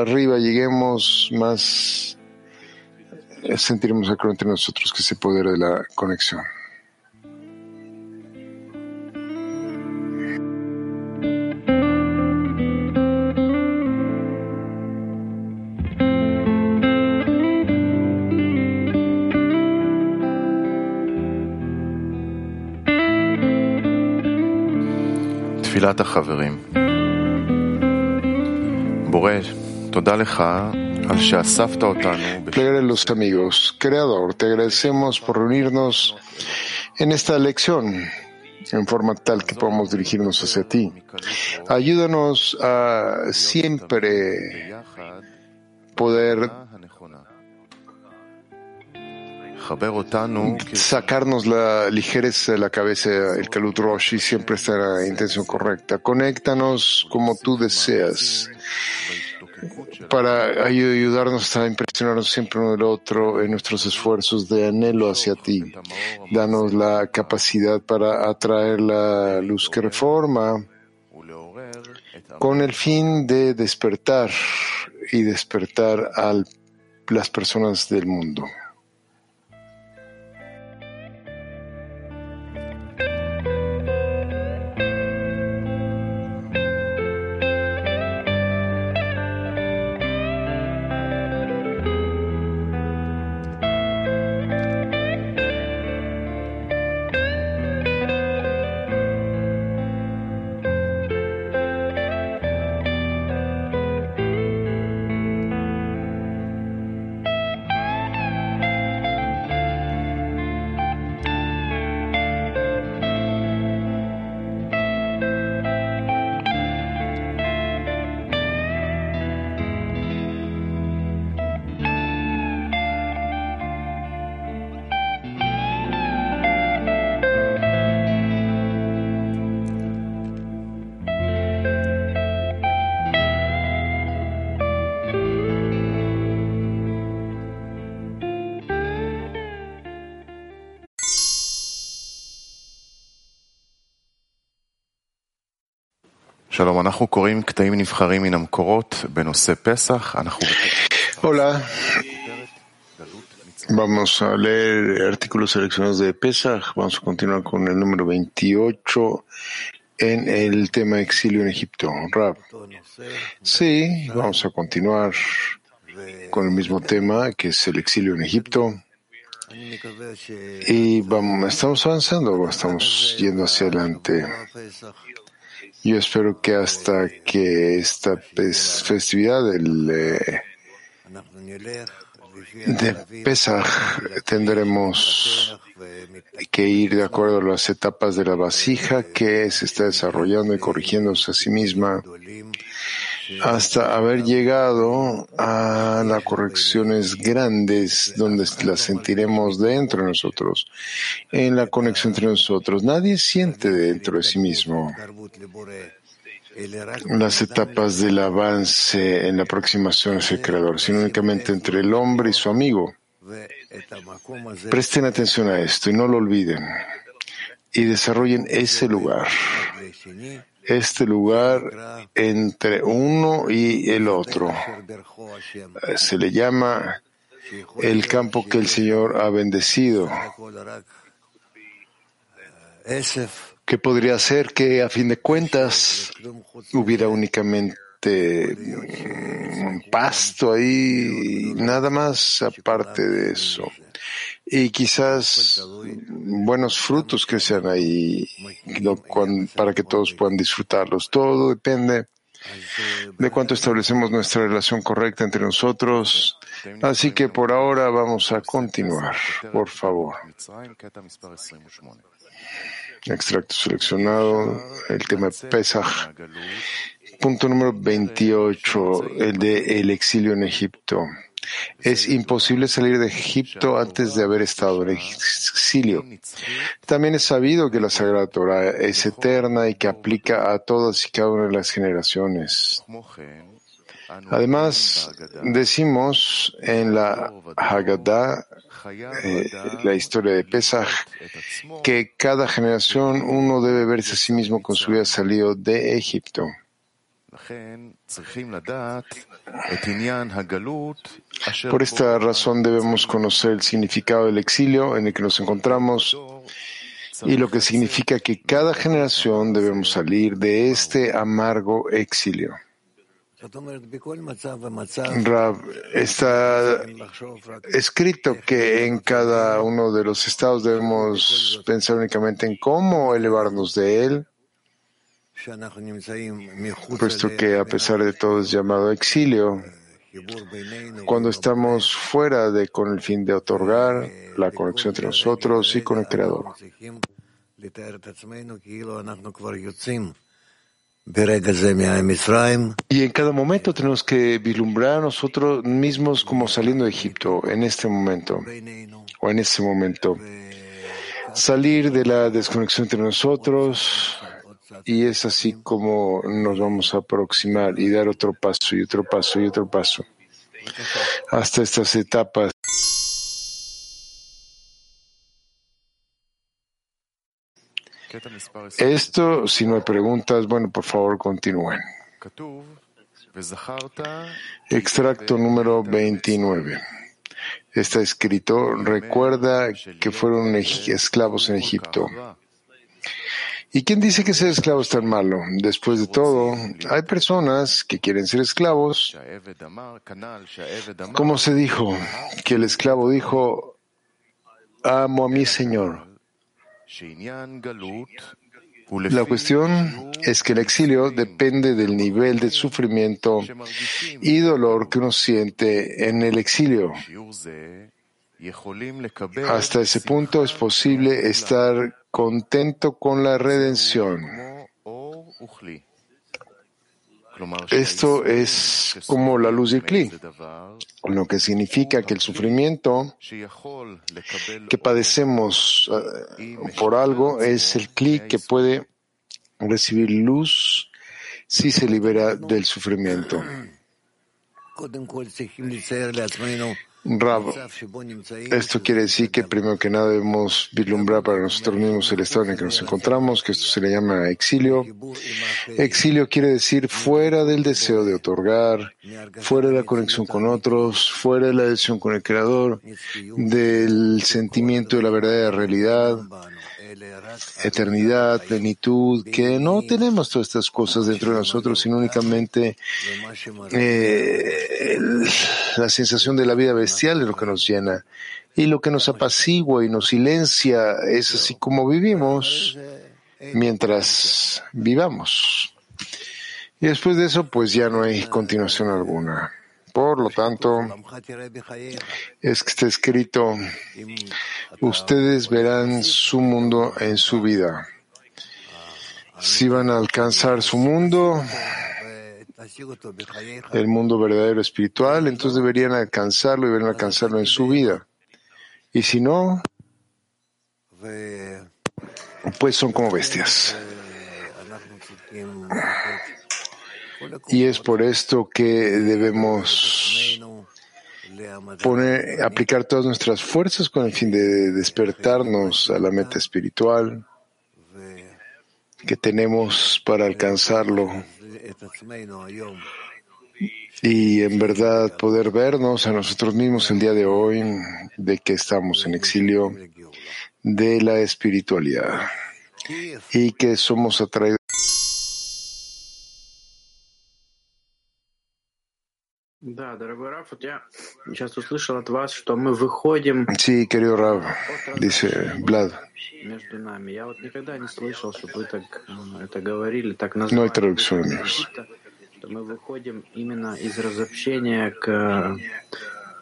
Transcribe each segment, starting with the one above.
arriba lleguemos, más eh, sentiremos acá entre nosotros que ese poder de la conexión. Plegale los amigos. Creador, te agradecemos por reunirnos en esta lección en forma tal que podamos dirigirnos hacia ti. Ayúdanos a siempre poder sacarnos la ligereza de la cabeza, el Kalut Rosh, y siempre estar la intención correcta. Conéctanos como tú deseas para ayudarnos a impresionarnos siempre uno del otro en nuestros esfuerzos de anhelo hacia ti. Danos la capacidad para atraer la luz que reforma con el fin de despertar y despertar a las personas del mundo. Hola. Vamos a leer artículos seleccionados de Pesach. Vamos a continuar con el número 28 en el tema exilio en Egipto. Rab. Sí, vamos a continuar con el mismo tema que es el exilio en Egipto. Y vamos, estamos avanzando, estamos yendo hacia adelante. Yo espero que hasta que esta festividad del, eh, de Pesach tendremos que ir de acuerdo a las etapas de la vasija que se está desarrollando y corrigiéndose a sí misma hasta haber llegado a las correcciones grandes donde las sentiremos dentro de nosotros, en la conexión entre nosotros. Nadie siente dentro de sí mismo las etapas del avance en la aproximación hacia el Creador, sino únicamente entre el hombre y su amigo. Presten atención a esto y no lo olviden y desarrollen ese lugar este lugar entre uno y el otro. Se le llama el campo que el Señor ha bendecido. ¿Qué podría ser que a fin de cuentas hubiera únicamente un pasto ahí, nada más aparte de eso? Y quizás buenos frutos que sean ahí para que todos puedan disfrutarlos. Todo depende de cuánto establecemos nuestra relación correcta entre nosotros. Así que por ahora vamos a continuar, por favor. Extracto seleccionado, el tema Pesach. Punto número 28, el de el exilio en Egipto. Es imposible salir de Egipto antes de haber estado en exilio. También es sabido que la Sagrada Torah es eterna y que aplica a todas y cada una de las generaciones. Además, decimos en la Haggadah, eh, la historia de Pesach, que cada generación uno debe verse a sí mismo con su vida salido de Egipto. Por esta razón debemos conocer el significado del exilio en el que nos encontramos y lo que significa que cada generación debemos salir de este amargo exilio. Rab, está escrito que en cada uno de los estados debemos pensar únicamente en cómo elevarnos de él, puesto que a pesar de todo es llamado exilio. Cuando estamos fuera de con el fin de otorgar la conexión entre nosotros y con el Creador. Y en cada momento tenemos que vislumbrar a nosotros mismos como saliendo de Egipto, en este momento, o en ese momento. Salir de la desconexión entre nosotros, y es así como nos vamos a aproximar y dar otro paso y otro paso y otro paso hasta estas etapas. Esto, si no hay preguntas, bueno, por favor continúen. Extracto número 29. Está escrito, recuerda que fueron esclavos en Egipto. ¿Y quién dice que ser esclavo es tan malo? Después de todo, hay personas que quieren ser esclavos. Como se dijo, que el esclavo dijo, amo a mi Señor. La cuestión es que el exilio depende del nivel de sufrimiento y dolor que uno siente en el exilio. Hasta ese punto es posible estar contento con la redención. Esto es como la luz de Kli, lo que significa que el sufrimiento que padecemos eh, por algo es el Kli que puede recibir luz si se libera del sufrimiento. Rab, esto quiere decir que primero que nada debemos vislumbrar para nosotros mismos el estado en el que nos encontramos, que esto se le llama exilio. Exilio quiere decir fuera del deseo de otorgar, fuera de la conexión con otros, fuera de la adhesión con el Creador, del sentimiento de la verdadera realidad, eternidad, plenitud, que no tenemos todas estas cosas dentro de nosotros, sino únicamente eh, la sensación de la vida bestial es lo que nos llena. Y lo que nos apacigua y nos silencia es así como vivimos mientras vivamos. Y después de eso, pues ya no hay continuación alguna. Por lo tanto, es que está escrito, ustedes verán su mundo en su vida. Si van a alcanzar su mundo, el mundo verdadero espiritual, entonces deberían alcanzarlo y deberían alcanzarlo en su vida. Y si no, pues son como bestias. Y es por esto que debemos poner, aplicar todas nuestras fuerzas con el fin de despertarnos a la meta espiritual que tenemos para alcanzarlo. y en verdad poder vernos a nosotros mismos el día de hoy de que estamos en exilio de la espiritualidad. Y que somos atraídos Да, дорогой Раф, вот я сейчас услышал от вас, что мы выходим... Sí, querido Раф, dice Vlad. Между нами. Я вот никогда не слышал, чтобы вы так э, это говорили, так назвали. No traducciones. Что мы выходим именно из разобщения к,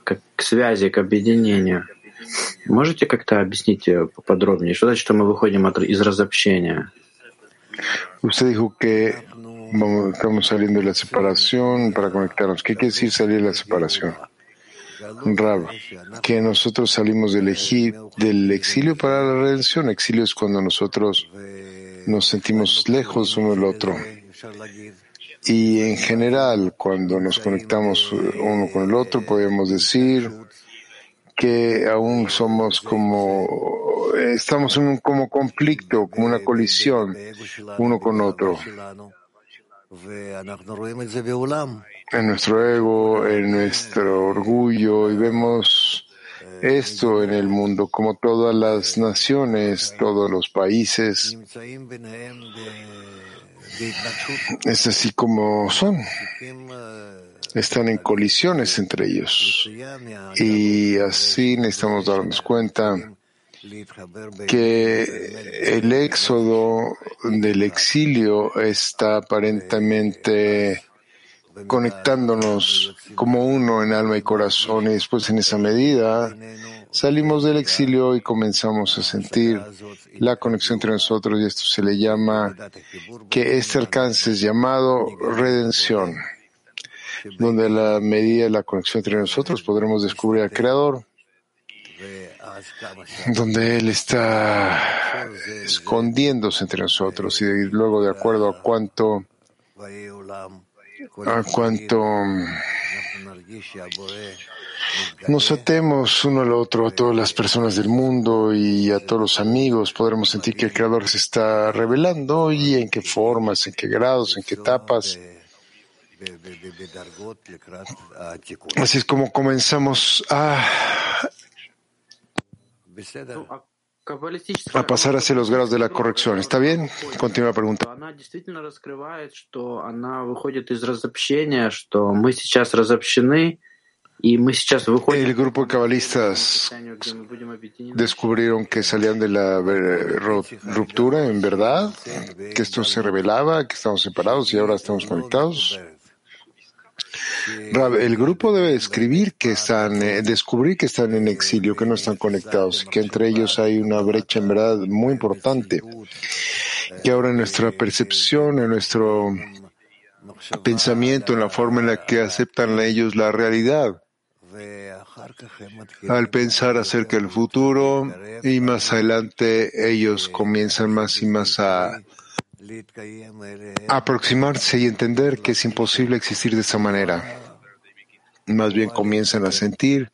к, к связи, к объединению. Можете как-то объяснить э, поподробнее, что значит, что мы выходим от, из разобщения? Usted dijo que estamos saliendo de la separación para conectarnos. ¿Qué quiere decir salir de la separación? Rab, que nosotros salimos del, del exilio para la redención. Exilio es cuando nosotros nos sentimos lejos uno del otro. Y en general, cuando nos conectamos uno con el otro, podemos decir que aún somos como, estamos en un como conflicto, como una colisión uno con otro. En nuestro ego, en nuestro orgullo y vemos esto en el mundo, como todas las naciones, todos los países. Es así como son. Están en colisiones entre ellos. Y así necesitamos darnos cuenta que el éxodo del exilio está aparentemente conectándonos como uno en alma y corazón y después en esa medida salimos del exilio y comenzamos a sentir la conexión entre nosotros y esto se le llama que este alcance es llamado redención, donde a la medida de la conexión entre nosotros podremos descubrir al Creador donde Él está escondiéndose entre nosotros y luego de acuerdo a cuánto a cuanto nos atemos uno al otro, a todas las personas del mundo y a todos los amigos, podremos sentir que el Creador se está revelando y en qué formas, en qué grados, en qué etapas. Así es como comenzamos a a pasar hacia los grados de la corrección. ¿Está bien? Continúa la pregunta. El grupo de cabalistas descubrieron que salían de la ruptura en verdad, que esto se revelaba, que estamos separados y ahora estamos conectados el grupo debe describir que están, eh, descubrir que están en exilio, que no están conectados, que entre ellos hay una brecha en verdad muy importante, que ahora en nuestra percepción, en nuestro pensamiento, en la forma en la que aceptan ellos la realidad, al pensar acerca del futuro y más adelante ellos comienzan más y más a aproximarse y entender que es imposible existir de esa manera. Más bien comienzan a sentir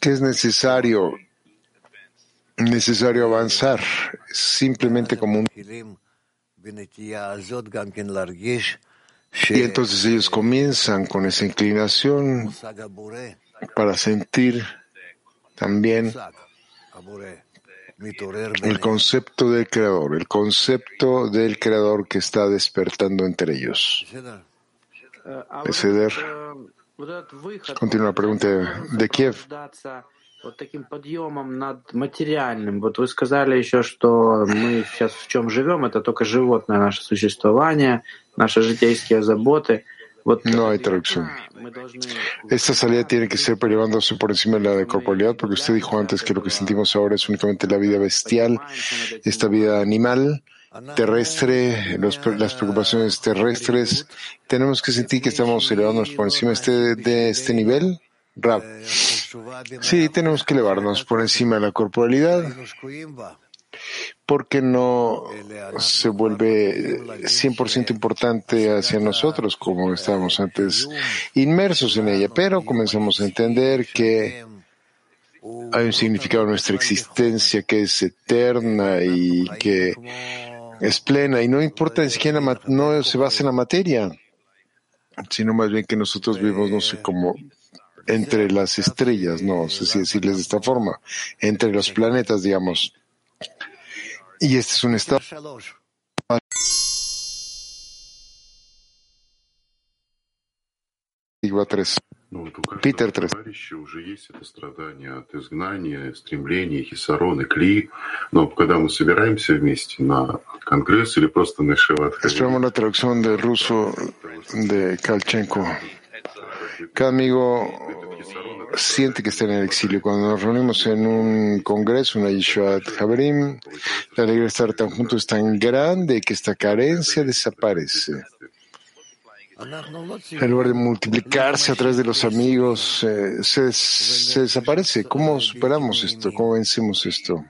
que es necesario, necesario avanzar, simplemente como un... Y entonces ellos comienzan con esa inclinación para sentir también el concepto del creador, el concepto del creador que está despertando entre ellos. Ceder. Continúa la pregunta de Kiev. Вот таким подъемом над материальным. Вот вы сказали еще, что мы сейчас в чем живем, это только животное наше существование, наши житейские заботы — No hay traducción. Esta salida tiene que ser llevándose por encima de la de corporalidad, porque usted dijo antes que lo que sentimos ahora es únicamente la vida bestial, esta vida animal, terrestre, las preocupaciones terrestres. Tenemos que sentir que estamos elevándonos por encima de este, de este nivel. Rab. Sí, tenemos que elevarnos por encima de la corporalidad porque no se vuelve 100% importante hacia nosotros como estábamos antes inmersos en ella, pero comenzamos a entender que hay un significado en nuestra existencia que es eterna y que es plena y no importa ni siquiera no se basa en la materia, sino más bien que nosotros vivimos, no sé, como entre las estrellas, no sé si decirles de esta forma, entre los planetas, digamos. Y este es un estado. Питер 3. уже есть это страдание от изгнания, стремления, хисарон и кли. Но когда мы собираемся вместе на конгресс или просто на Шиват Esperamos la traducción del ruso de Kalchenko. Cada amigo siente que está en el exilio. Cuando nos reunimos en un congreso, una Yeshuat Haberim, la alegría de estar tan juntos es tan grande que esta carencia desaparece. En lugar de multiplicarse a través de los amigos, eh, se, desaparece. ¿Cómo superamos esto? ¿Cómo vencemos esto?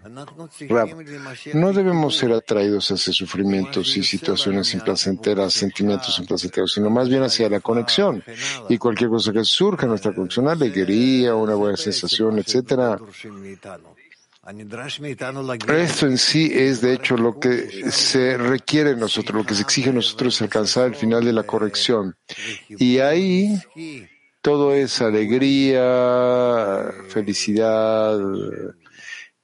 no debemos ser atraídos hacia sufrimientos y situaciones implacenteras, sentimientos implacenteros, sino más bien hacia la conexión. Y cualquier cosa que surja en nuestra conexión, alegría, una buena sensación, etcétera, Esto en sí es, de hecho, lo que se requiere de nosotros, lo que se exige de nosotros es alcanzar el final de la corrección. Y ahí todo es alegría, felicidad,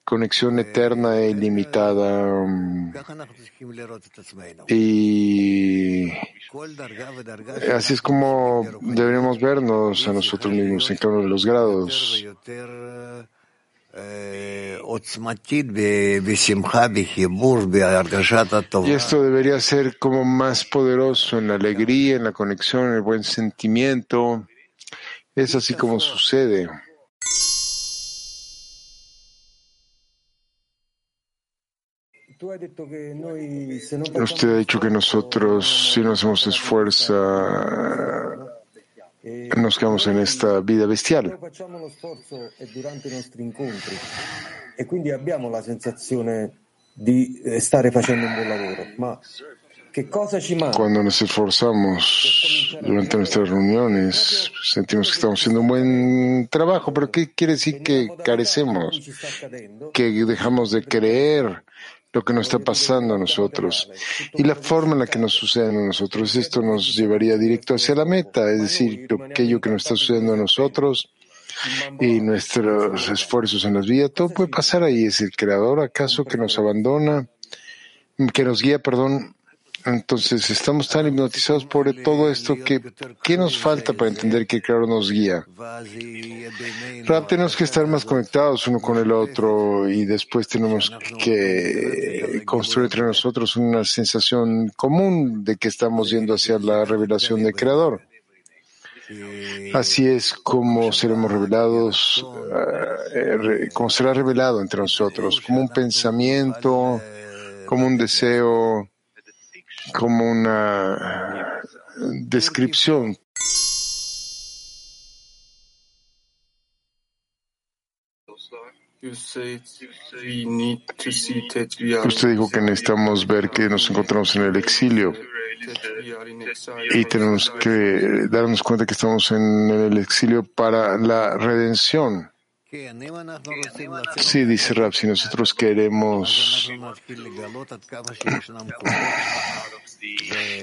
conexión eterna e ilimitada. Y así es como deberíamos vernos a nosotros mismos en cada uno de los grados. Y esto debería ser como más poderoso en la alegría, en la conexión, en el buen sentimiento. Es así como sucede. Usted ha dicho que nosotros, si no hacemos esfuerzo, nos quedamos en esta vida bestial. E quindi abbiamo la sensazione di stare facendo un buon lavoro, ma che cosa ci manca? Cuando nos esforzamos durante nuestras reuniones, sentimos que estamos haciendo un buen trabajo, pero ¿qué quiere decir que carecemos? Que dejamos de creer lo que nos está pasando a nosotros y la forma en la que nos sucede a nosotros. Esto nos llevaría directo hacia la meta, es decir, aquello que nos está sucediendo a nosotros y nuestros esfuerzos en las vidas, todo puede pasar ahí. Es el creador acaso que nos abandona, que nos guía, perdón, entonces, estamos tan hipnotizados por todo esto que, ¿qué nos falta para entender que el Creador nos guía? Rap, tenemos que estar más conectados uno con el otro y después tenemos que construir entre nosotros una sensación común de que estamos yendo hacia la revelación del Creador. Así es como seremos revelados, eh, como será revelado entre nosotros, como un pensamiento, como un deseo, como una descripción. Usted dijo que necesitamos ver que nos encontramos en el exilio y tenemos que darnos cuenta que estamos en el exilio para la redención. Sí, dice Rab, si nosotros queremos,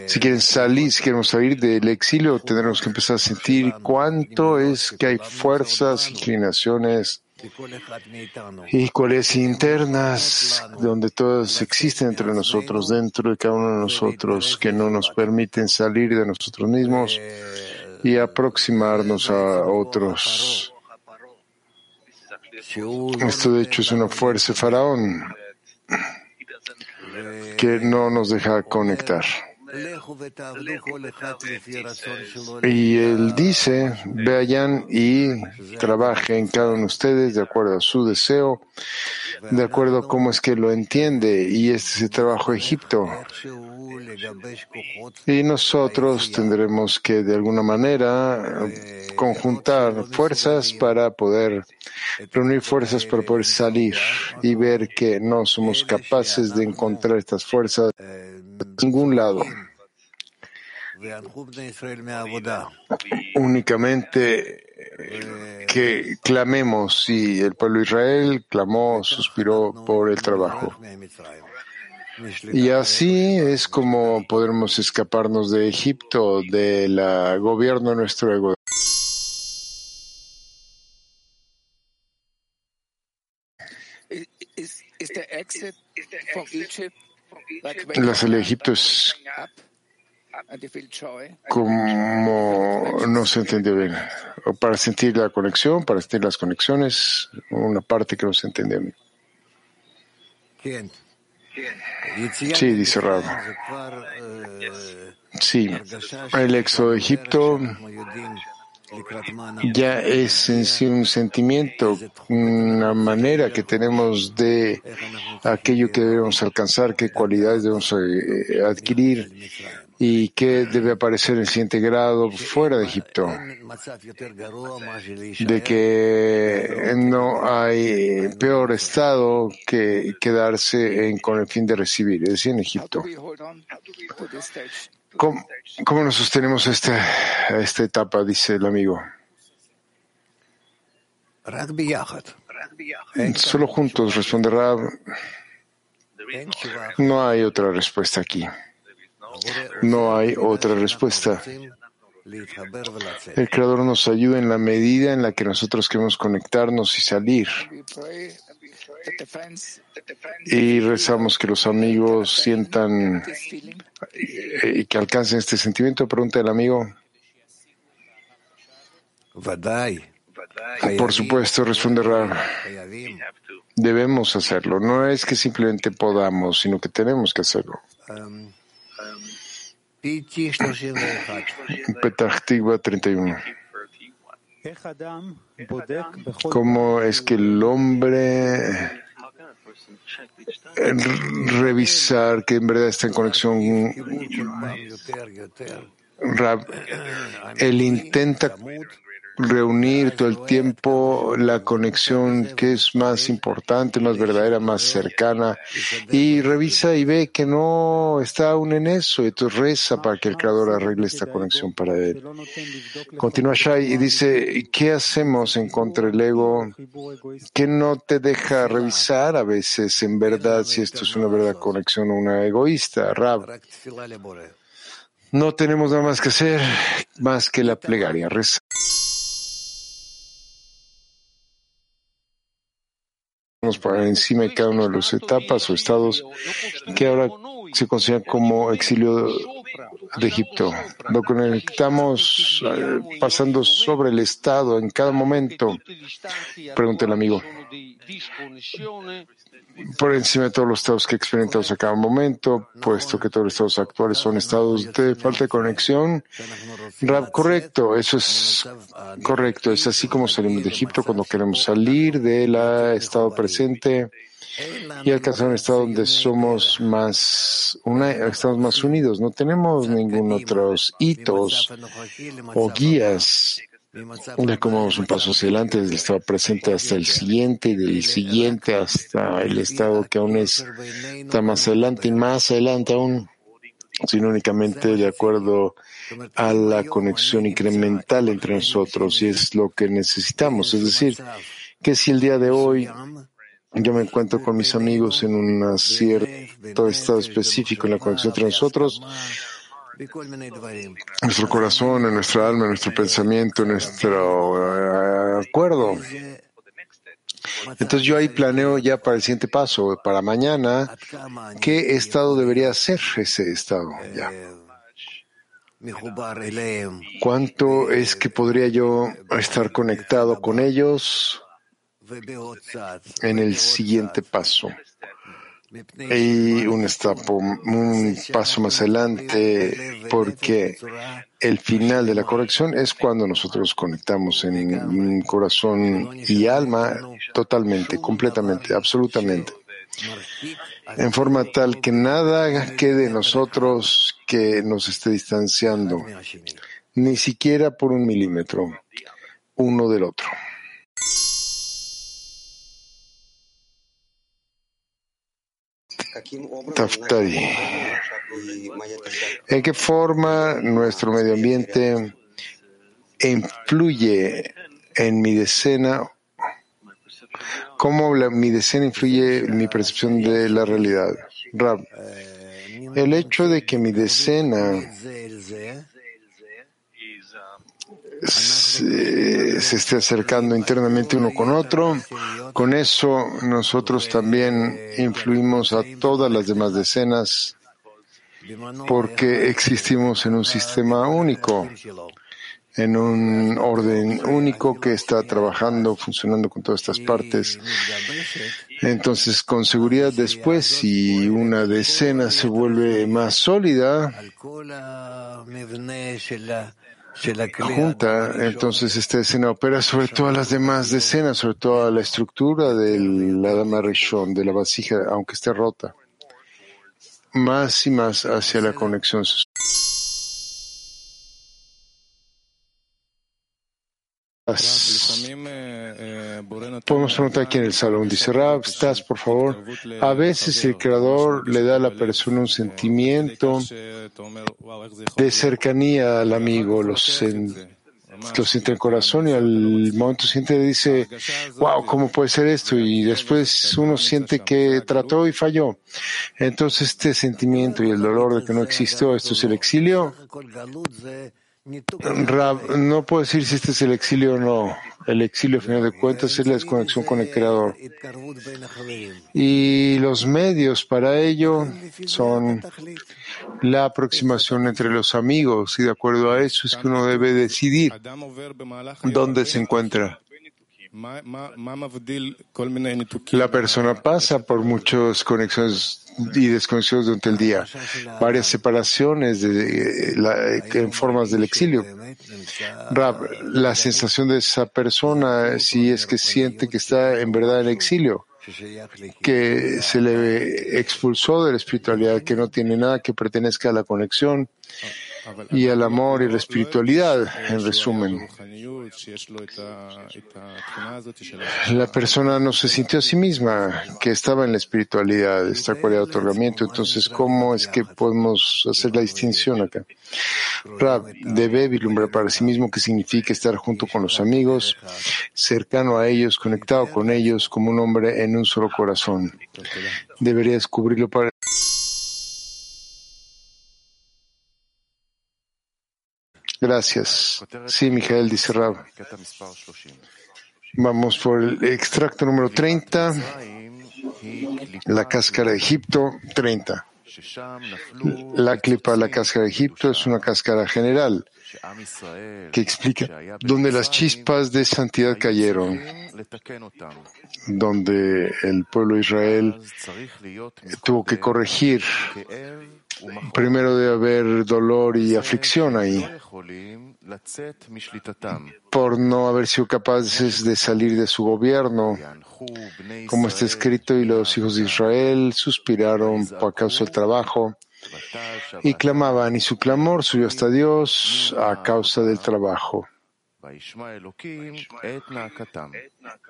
si quieren salir, si queremos salir del exilio, tendremos que empezar a sentir cuánto es que hay fuerzas, inclinaciones y cuáles internas, donde todas existen entre nosotros, dentro de cada uno de nosotros, que no nos permiten salir de nosotros mismos y aproximarnos a otros. Esto de hecho es una fuerza faraón que no nos deja conectar. Y él dice, vayan y trabajen cada uno de ustedes de acuerdo a su deseo, de acuerdo a cómo es que lo entiende. Y este es el trabajo Egipto. Y nosotros tendremos que de alguna manera conjuntar fuerzas para poder reunir fuerzas para poder salir y ver que no somos capaces de encontrar estas fuerzas en ningún lado. Únicamente que clamemos y el pueblo de Israel clamó, suspiró por el trabajo. Y así es como podremos escaparnos de Egipto, del gobierno de nuestro ego. La salida de Egipto es como no se entendió bien. O para sentir la conexión, para sentir las conexiones, una parte que no se entiende bien. Sí, dice Rab. Sí, el éxodo de Egipto ya es en sí un sentimiento, una manera que tenemos de aquello que debemos alcanzar, qué cualidades debemos eh, adquirir y qué debe aparecer en el siguiente grado fuera de Egipto. De que no hay peor estado que quedarse con el fin de recibir, es decir, en Egipto. ¿Cómo, nos sostenemos esta, esta etapa? Dice el amigo. Solo juntos, responde Rab. No hay otra respuesta aquí. No hay otra respuesta. El Creador nos ayuda en la medida en la que nosotros queremos conectarnos y salir. Y rezamos que los amigos sientan eh, y que alcancen este sentimiento. Pregunta el amigo. Por supuesto, responde. Debemos hacerlo. No es que simplemente podamos, sino que tenemos que hacerlo. Petah 31. ¿Cómo es que el hombre revisar que en verdad está en conexión él intenta reunir todo el tiempo la conexión que es más importante, más verdadera, más cercana, y revisa y ve que no está aún en eso, entonces reza para que el Creador arregle esta conexión para él. Continúa Shai y dice, ¿qué hacemos en contra del ego? que no te deja revisar a veces en verdad si esto es una verdadera conexión o una egoísta? Rab. No tenemos nada más que hacer más que la plegaria. Reza. para encima de cada una de las etapas o estados que ahora se consideran como exilio de Egipto. Lo conectamos eh, pasando sobre el estado en cada momento. Pregunta el amigo por encima de todos los estados que experimentamos a cada momento, puesto que todos los estados actuales son estados de falta de conexión. Correcto, eso es correcto. Es así como salimos de Egipto cuando queremos salir del estado presente y alcanzar un estado donde somos más, estamos más unidos. No tenemos ningún otros hitos o guías de cómo vamos un paso hacia adelante desde el estado presente hasta el siguiente del siguiente hasta el estado que aún está más adelante y más adelante aún, sino únicamente de acuerdo a la conexión incremental entre nosotros y es lo que necesitamos. Es decir, que si el día de hoy yo me encuentro con mis amigos en un cierto estado específico en la conexión entre nosotros, nuestro corazón, en nuestra alma, en nuestro pensamiento, en nuestro eh, acuerdo. Entonces yo ahí planeo ya para el siguiente paso, para mañana, qué estado debería ser ese estado. Ya. ¿Cuánto es que podría yo estar conectado con ellos en el siguiente paso? y un, un paso más adelante, porque el final de la corrección es cuando nosotros conectamos en corazón y alma totalmente, completamente, absolutamente, en forma tal que nada quede en nosotros que nos esté distanciando, ni siquiera por un milímetro, uno del otro. Taftari. ¿En qué forma nuestro medio ambiente influye en mi decena? ¿Cómo mi decena influye en mi percepción de la realidad? el hecho de que mi decena se, esté acercando internamente uno con otro. Con eso nosotros también influimos a todas las demás decenas porque existimos en un sistema único, en un orden único que está trabajando, funcionando con todas estas partes. Entonces, con seguridad después, si una decena se vuelve más sólida, junta, entonces esta escena opera sobre todas las demás decenas, sobre toda la estructura de la dama Rishon, de la vasija, aunque esté rota, más y más hacia la conexión Podemos preguntar aquí en el salón. Dice Rab, estás, por favor. A veces el creador le da a la persona un sentimiento de cercanía al amigo, los lo siente en el corazón y al momento siente dice, wow, ¿cómo puede ser esto? Y después uno siente que trató y falló. Entonces este sentimiento y el dolor de que no existió, esto es el exilio. no puedo decir si este es el exilio o no. El exilio, a final de cuentas, es la desconexión con el Creador. Y los medios para ello son la aproximación entre los amigos y de acuerdo a eso es que uno debe decidir dónde se encuentra. La persona pasa por muchas conexiones y desconexiones durante el día, varias separaciones de, en formas del exilio. la sensación de esa persona, si es que siente que está en verdad en exilio, que se le expulsó de la espiritualidad, que no tiene nada que pertenezca a la conexión y al amor y la espiritualidad, en resumen. La persona no se sintió a sí misma que estaba en la espiritualidad, esta cualidad de otorgamiento. Entonces, ¿cómo es que podemos hacer la distinción acá? Rab debe vislumbrar para sí mismo qué significa estar junto con los amigos, cercano a ellos, conectado con ellos, como un hombre en un solo corazón. Debería descubrirlo para Gracias. Sí, Mijael dice. Vamos por el extracto número 30, la cáscara de Egipto, 30. La clipa la cáscara de Egipto es una cáscara general que explica dónde las chispas de santidad cayeron, donde el pueblo de Israel tuvo que corregir. Primero de haber dolor y aflicción ahí, por no haber sido capaces de salir de su gobierno, como está escrito, y los hijos de Israel suspiraron por causa del trabajo y clamaban, y su clamor subió hasta Dios a causa del trabajo.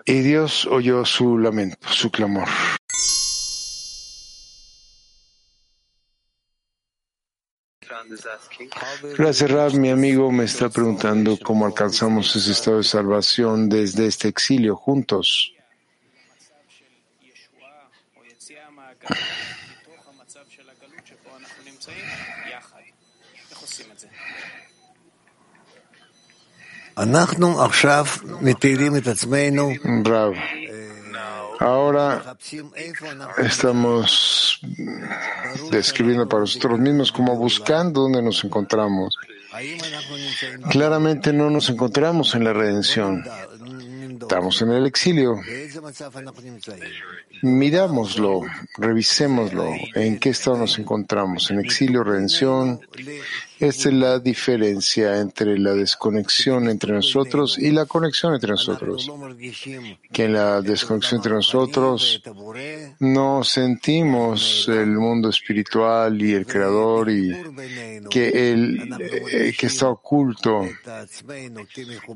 Y Dios oyó su lamento, su clamor. Gracias, Rab. Mi amigo me está preguntando cómo alcanzamos ese estado de salvación desde este exilio juntos. Ahora estamos describiendo para nosotros mismos como buscando dónde nos encontramos. Claramente no nos encontramos en la redención. Estamos en el exilio. Mirámoslo, revisémoslo. ¿En qué estado nos encontramos? ¿En exilio, redención? Esta es la diferencia entre la desconexión entre nosotros y la conexión entre nosotros. Que en la desconexión entre nosotros no sentimos el mundo espiritual y el Creador y que, el, eh, que está oculto.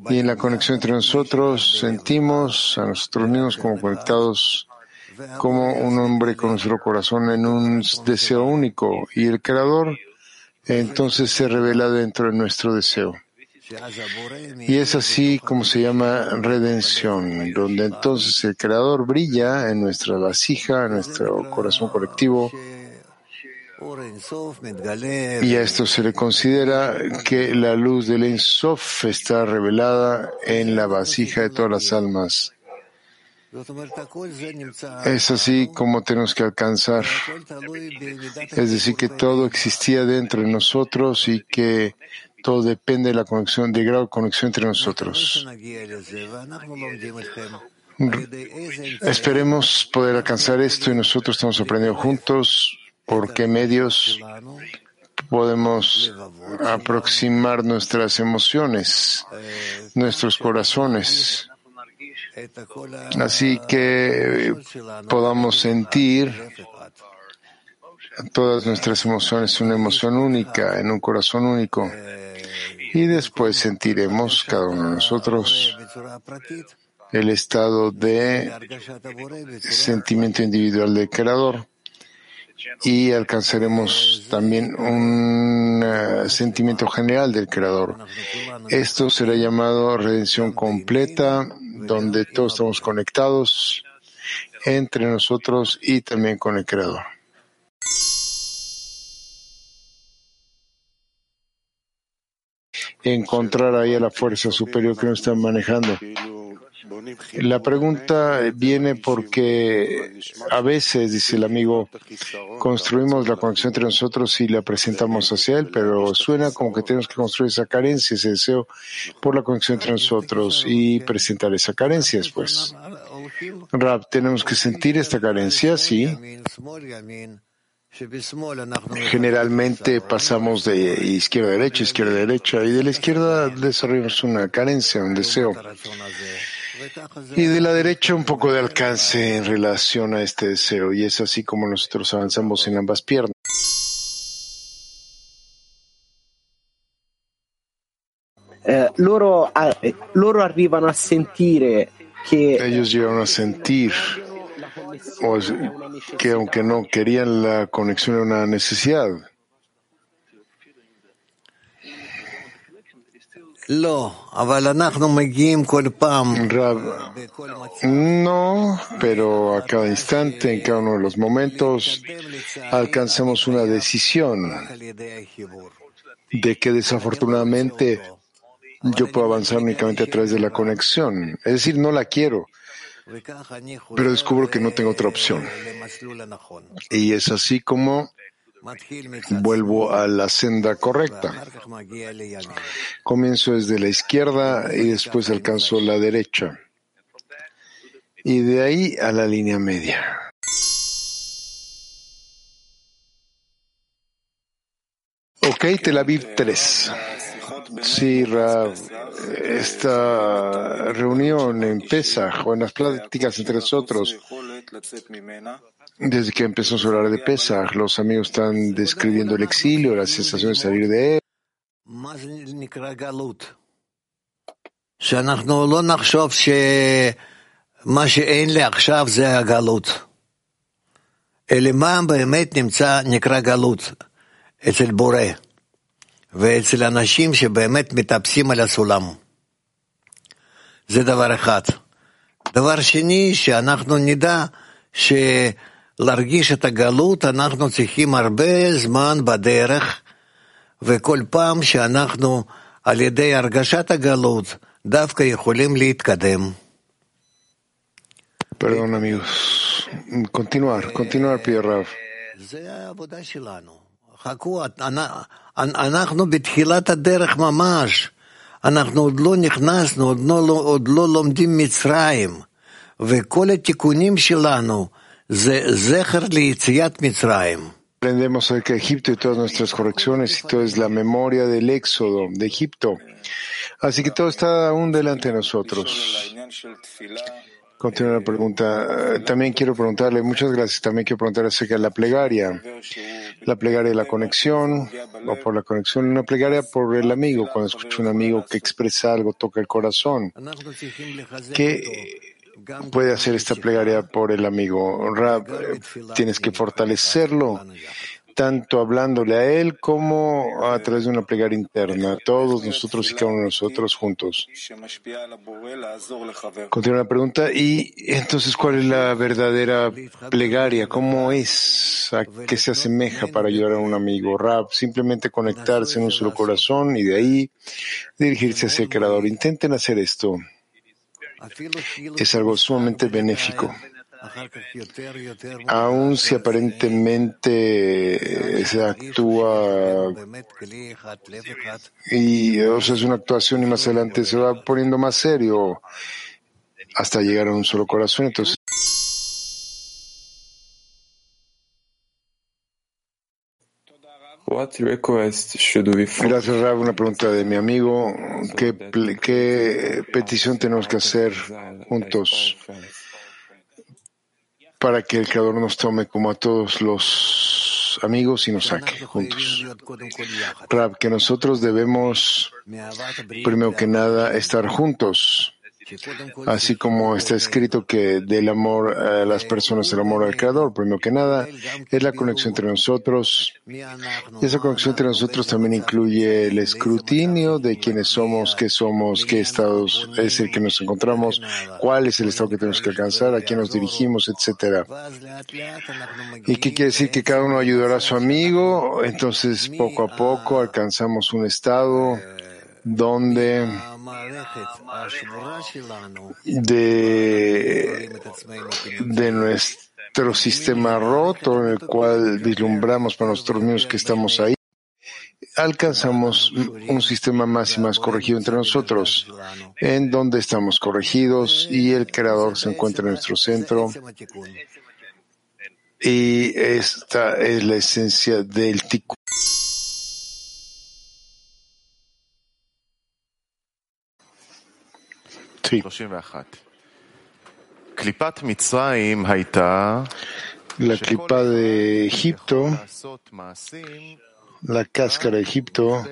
Y en la conexión entre nosotros sentimos a nosotros mismos como conectados como un hombre con nuestro corazón en un deseo único y el Creador entonces se revela dentro de nuestro deseo. Y es así como se llama redención, donde entonces el Creador brilla en nuestra vasija, en nuestro corazón colectivo. Y a esto se le considera que la luz del Ein Sof está revelada en la vasija de todas las almas. Es así como tenemos que alcanzar. Es decir, que todo existía dentro de nosotros y que todo depende de la conexión, de grado de conexión entre nosotros. Esperemos poder alcanzar esto y nosotros estamos aprendiendo juntos por qué medios podemos aproximar nuestras emociones, nuestros corazones Así que podamos sentir todas nuestras emociones, una emoción única, en un corazón único. Y después sentiremos cada uno de nosotros el estado de sentimiento individual del Creador y alcanzaremos también un uh, sentimiento general del Creador. Esto será llamado redención completa, donde todos estamos conectados entre nosotros y también con el Creador. Encontrar ahí a la fuerza superior que nos está manejando. La pregunta viene porque a veces, dice el amigo, construimos la conexión entre nosotros y la presentamos hacia él, pero suena como que tenemos que construir esa carencia, ese deseo por la conexión entre nosotros y presentar esa carencia después. Rab, tenemos que sentir esta carencia, sí. Generalmente pasamos de izquierda a derecha, izquierda a derecha, y de la izquierda desarrollamos una carencia, un deseo. Y de la derecha un poco de alcance en relación a este deseo, y es así como nosotros avanzamos en ambas piernas. Eh, loro, eh, loro arrivano a sentire che ellos llegaron a sentir o que aunque no querían la conexión era una necesidad. No, pero a cada instante, en cada uno de los momentos, alcanzamos una decisión de que desafortunadamente yo puedo avanzar únicamente a través de la conexión. Es decir, no la quiero, pero descubro que no tengo otra opción. Y es así como vuelvo a la senda correcta. Comienzo desde la izquierda y después alcanzo la derecha. Y de ahí a la línea media. Ok, Tel Aviv 3. Sí, Rav, esta reunión en o en las pláticas entre nosotros, desde que empezó a hablar de Pesach, los amigos están describiendo el exilio, la sensación de salir de él. אצל בורא. ואצל אנשים שבאמת מטפסים על הסולם. זה דבר אחד. דבר שני, שאנחנו נדע שלהרגיש את הגלות אנחנו צריכים הרבה זמן בדרך, וכל פעם שאנחנו על ידי הרגשת הגלות דווקא יכולים להתקדם. Perdón, amigos. Continuar, continuar, Pierre. זה העבודה שלנו. חכו, אנחנו בתחילת הדרך ממש. אנחנו עוד לא נכנסנו, עוד לא, עוד לא לומדים מצרים. וכל התיקונים שלנו Aprendemos hoy que Egipto y todas nuestras correcciones y todo es la memoria del éxodo de Egipto. Así que todo está aún delante de nosotros. Continúa la pregunta. También quiero preguntarle, muchas gracias, también quiero preguntar acerca de la plegaria. La plegaria de la conexión, o por la conexión, una plegaria por el amigo. Cuando escucho a un amigo que expresa algo, toca el corazón. Que puede hacer esta plegaria por el amigo? Rab, tienes que fortalecerlo tanto hablándole a él como a través de una plegaria interna, todos nosotros y cada uno de nosotros juntos. Continúa la pregunta, y entonces, ¿cuál es la verdadera plegaria? ¿Cómo es? ¿A qué se asemeja para ayudar a un amigo? Rab, simplemente conectarse en un solo corazón y de ahí dirigirse hacia el Creador. Intenten hacer esto. Es algo sumamente benéfico. Aun si aparentemente se actúa y o sea, es una actuación y más adelante se va poniendo más serio hasta llegar a un solo corazón. Entonces, Gracias, Rab. Una pregunta de mi amigo. ¿Qué, ¿Qué petición tenemos que hacer juntos para que el Creador nos tome como a todos los amigos y nos saque juntos. Rab, que nosotros debemos, primero que nada, estar juntos Así como está escrito que del amor a las personas, el amor al Creador, primero que nada, es la conexión entre nosotros. Y esa conexión entre nosotros también incluye el escrutinio de quiénes somos, qué somos, qué estados es el que nos encontramos, cuál es el estado que tenemos que alcanzar, a quién nos dirigimos, etcétera. ¿Y qué quiere decir? Que cada uno ayudará a su amigo. Entonces, poco a poco alcanzamos un estado donde de, de nuestro sistema roto en el cual vislumbramos para nosotros mismos que estamos ahí, alcanzamos un sistema más y más corregido entre nosotros, en donde estamos corregidos y el Creador se encuentra en nuestro centro. Y esta es la esencia del tikkun. Sí. La clipa de Egipto, la cáscara de Egipto,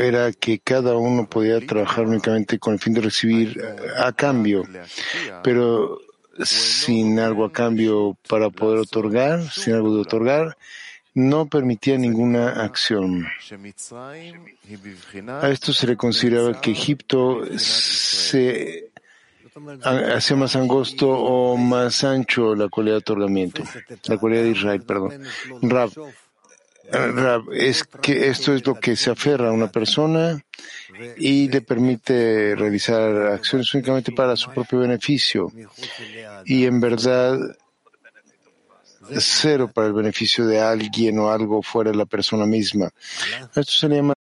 era que cada uno podía trabajar únicamente con el fin de recibir a cambio, pero sin algo a cambio para poder otorgar, sin algo de otorgar, no permitía ninguna acción. A esto se le consideraba que Egipto se hacía más angosto o más ancho la cualidad de otorgamiento, la cualidad de Israel, perdón. Rab, Rab, es que esto es lo que se aferra a una persona y le permite realizar acciones únicamente para su propio beneficio. Y en verdad cero para el beneficio de alguien o algo fuera de la persona misma. Esto se llama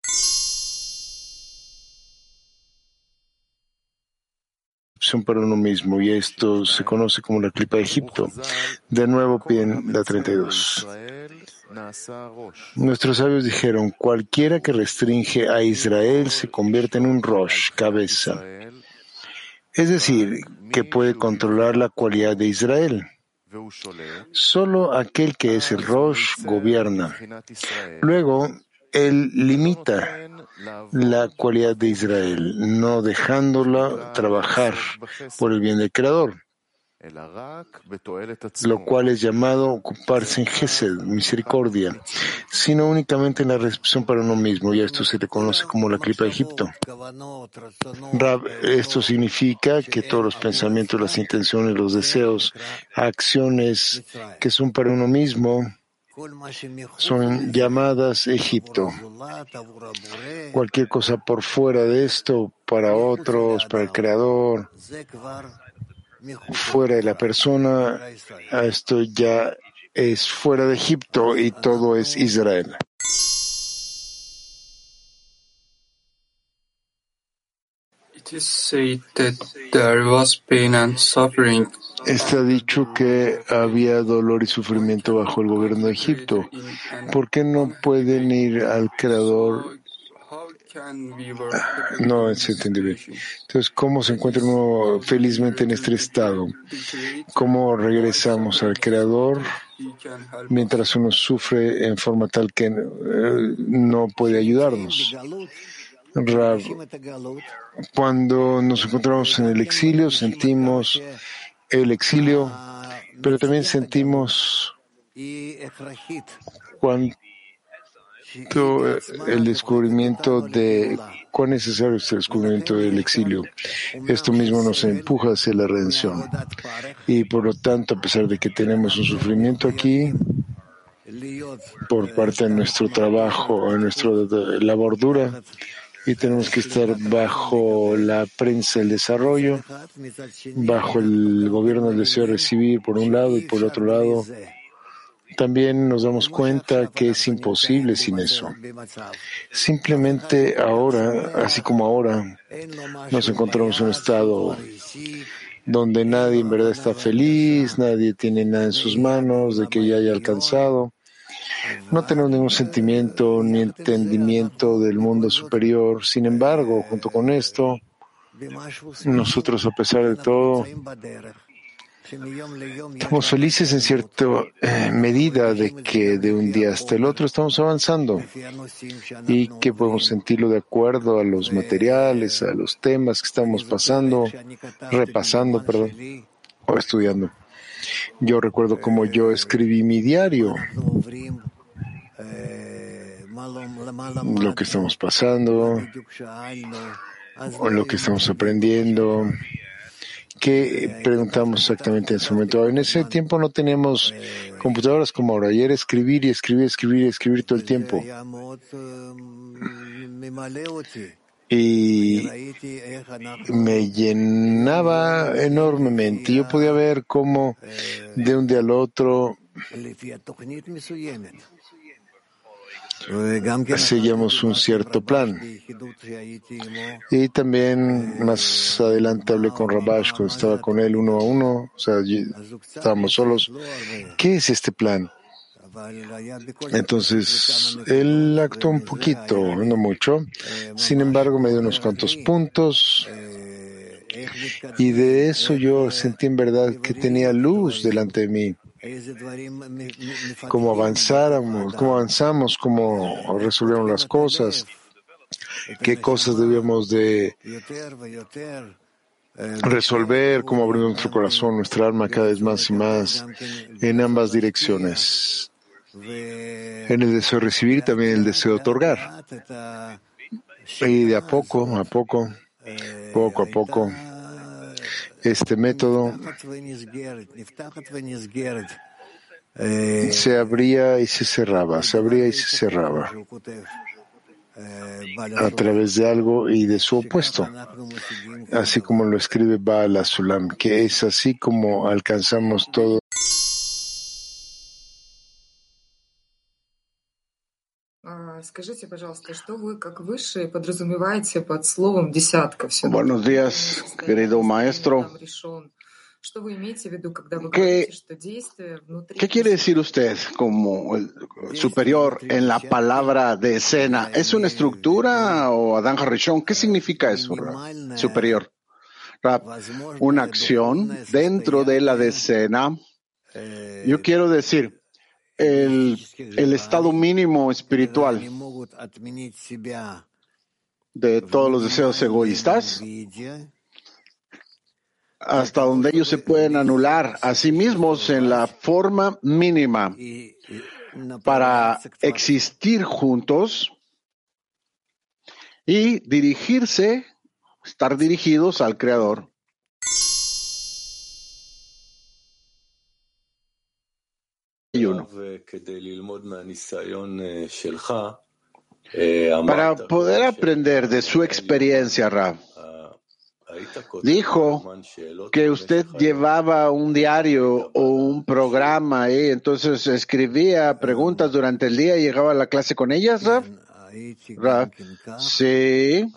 para uno mismo y esto se conoce como la clipa de Egipto. De nuevo piden la 32. Nuestros sabios dijeron, cualquiera que restringe a Israel se convierte en un Rosh, cabeza. Es decir, que puede controlar la cualidad de Israel. Solo aquel que es el Rosh gobierna. Luego, él limita la cualidad de Israel, no dejándola trabajar por el bien del Creador lo cual es llamado ocuparse en Gesed, misericordia, sino únicamente en la recepción para uno mismo, y esto se le conoce como la clipa de Egipto. esto significa que todos los pensamientos, las intenciones, los deseos, acciones que son para uno mismo, son llamadas Egipto. Cualquier cosa por fuera de esto, para otros, para el Creador, fuera de la persona, esto ya es fuera de Egipto y todo es Israel. Está dicho que había dolor y sufrimiento bajo el gobierno de Egipto. ¿Por qué no pueden ir al Creador no se entiende bien. Entonces, ¿cómo se encuentra uno felizmente en este estado? ¿Cómo regresamos al Creador mientras uno sufre en forma tal que eh, no puede ayudarnos? cuando nos encontramos en el exilio, sentimos el exilio, pero también sentimos cuánto el descubrimiento de cuán necesario es el descubrimiento del exilio. Esto mismo nos empuja hacia la redención. Y por lo tanto, a pesar de que tenemos un sufrimiento aquí, por parte de nuestro trabajo, de nuestra labor dura, y tenemos que estar bajo la prensa del desarrollo, bajo el gobierno del deseo de recibir por un lado y por el otro lado también nos damos cuenta que es imposible sin eso. Simplemente ahora, así como ahora, nos encontramos en un estado donde nadie en verdad está feliz, nadie tiene nada en sus manos de que ya haya alcanzado. No tenemos ningún sentimiento ni entendimiento del mundo superior. Sin embargo, junto con esto, nosotros, a pesar de todo, Estamos felices en cierta eh, medida de que de un día hasta el otro estamos avanzando y que podemos sentirlo de acuerdo a los materiales, a los temas que estamos pasando, repasando, perdón, o estudiando. Yo recuerdo cómo yo escribí mi diario, lo que estamos pasando, lo que estamos aprendiendo, ¿Qué preguntamos exactamente en ese momento? En ese tiempo no teníamos computadoras como ahora. Ayer escribir y escribir, escribir y escribir todo el tiempo. Y me llenaba enormemente. Yo podía ver cómo de un día al otro seguíamos un cierto plan. Y también más adelante hablé con Rabash cuando estaba con él uno a uno, o sea, estábamos solos. ¿Qué es este plan? Entonces, él actuó un poquito, no mucho. Sin embargo, me dio unos cuantos puntos. Y de eso yo sentí en verdad que tenía luz delante de mí cómo avanzáramos, cómo avanzamos, cómo resolvemos las cosas, qué cosas debíamos de resolver, cómo abrir nuestro corazón, nuestra alma cada vez más y más en ambas direcciones. En el deseo de recibir y también el deseo de otorgar. Y de a poco, a poco, poco a poco, este método se abría y se cerraba, se abría y se cerraba a través de algo y de su opuesto, así como lo escribe Baal Asulam, que es así como alcanzamos todo. Скажите, пожалуйста, что вы, как высшие, подразумеваете под словом «десятка»? Buenos días, querido maestro. ¿Qué, ¿Qué quiere decir usted como el superior en la palabra de escena? ¿Es una estructura o Adán Harishon? ¿Qué significa eso, superior? Una acción dentro de la decena. Yo quiero decir, el, estado mínimo espiritual de todos los deseos egoístas hasta donde ellos se pueden anular a sí mismos en la forma mínima para existir juntos y dirigirse, estar dirigidos al Creador. Para poder aprender de su experiencia, Rab, dijo que usted llevaba un diario o un programa y entonces escribía preguntas durante el día y llegaba a la clase con ellas, Rab. Sí,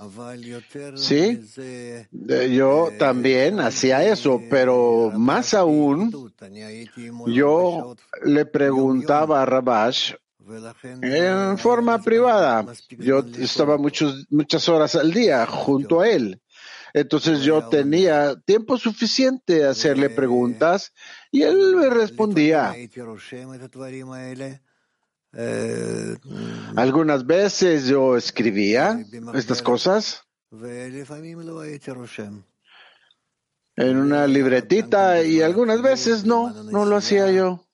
sí, yo también hacía eso, pero más aún, yo le preguntaba a Rabash en forma privada. Yo estaba muchos, muchas horas al día junto a él. Entonces yo tenía tiempo suficiente a hacerle preguntas y él me respondía. Algunas veces yo escribía estas cosas. en una libretita y algunas veces no, no lo hacía yo.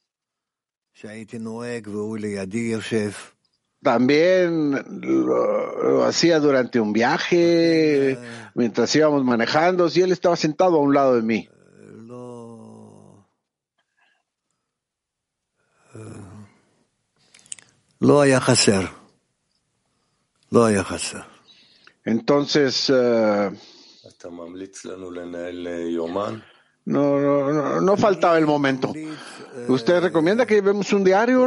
También lo, hacía durante un viaje, mientras íbamos manejando, si él estaba sentado a un lado de mí. Entonces, uh, no, no, no, faltaba el momento. ¿Usted recomienda que llevemos un diario,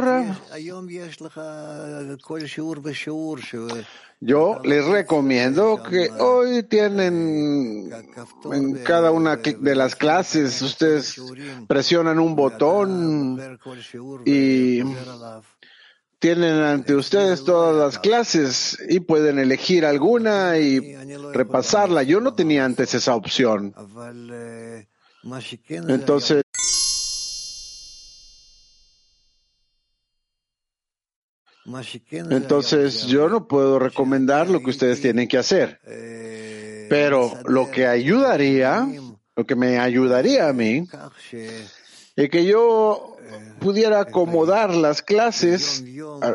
Yo les recomiendo que hoy tienen en cada una de las clases, ustedes presionan un botón y tienen ante ustedes todas las clases y pueden elegir alguna y repasarla. Yo no tenía antes esa opción. Entonces. Entonces yo no puedo recomendar lo que ustedes tienen que hacer. Pero lo que ayudaría, lo que me ayudaría a mí, es que yo pudiera acomodar las clases,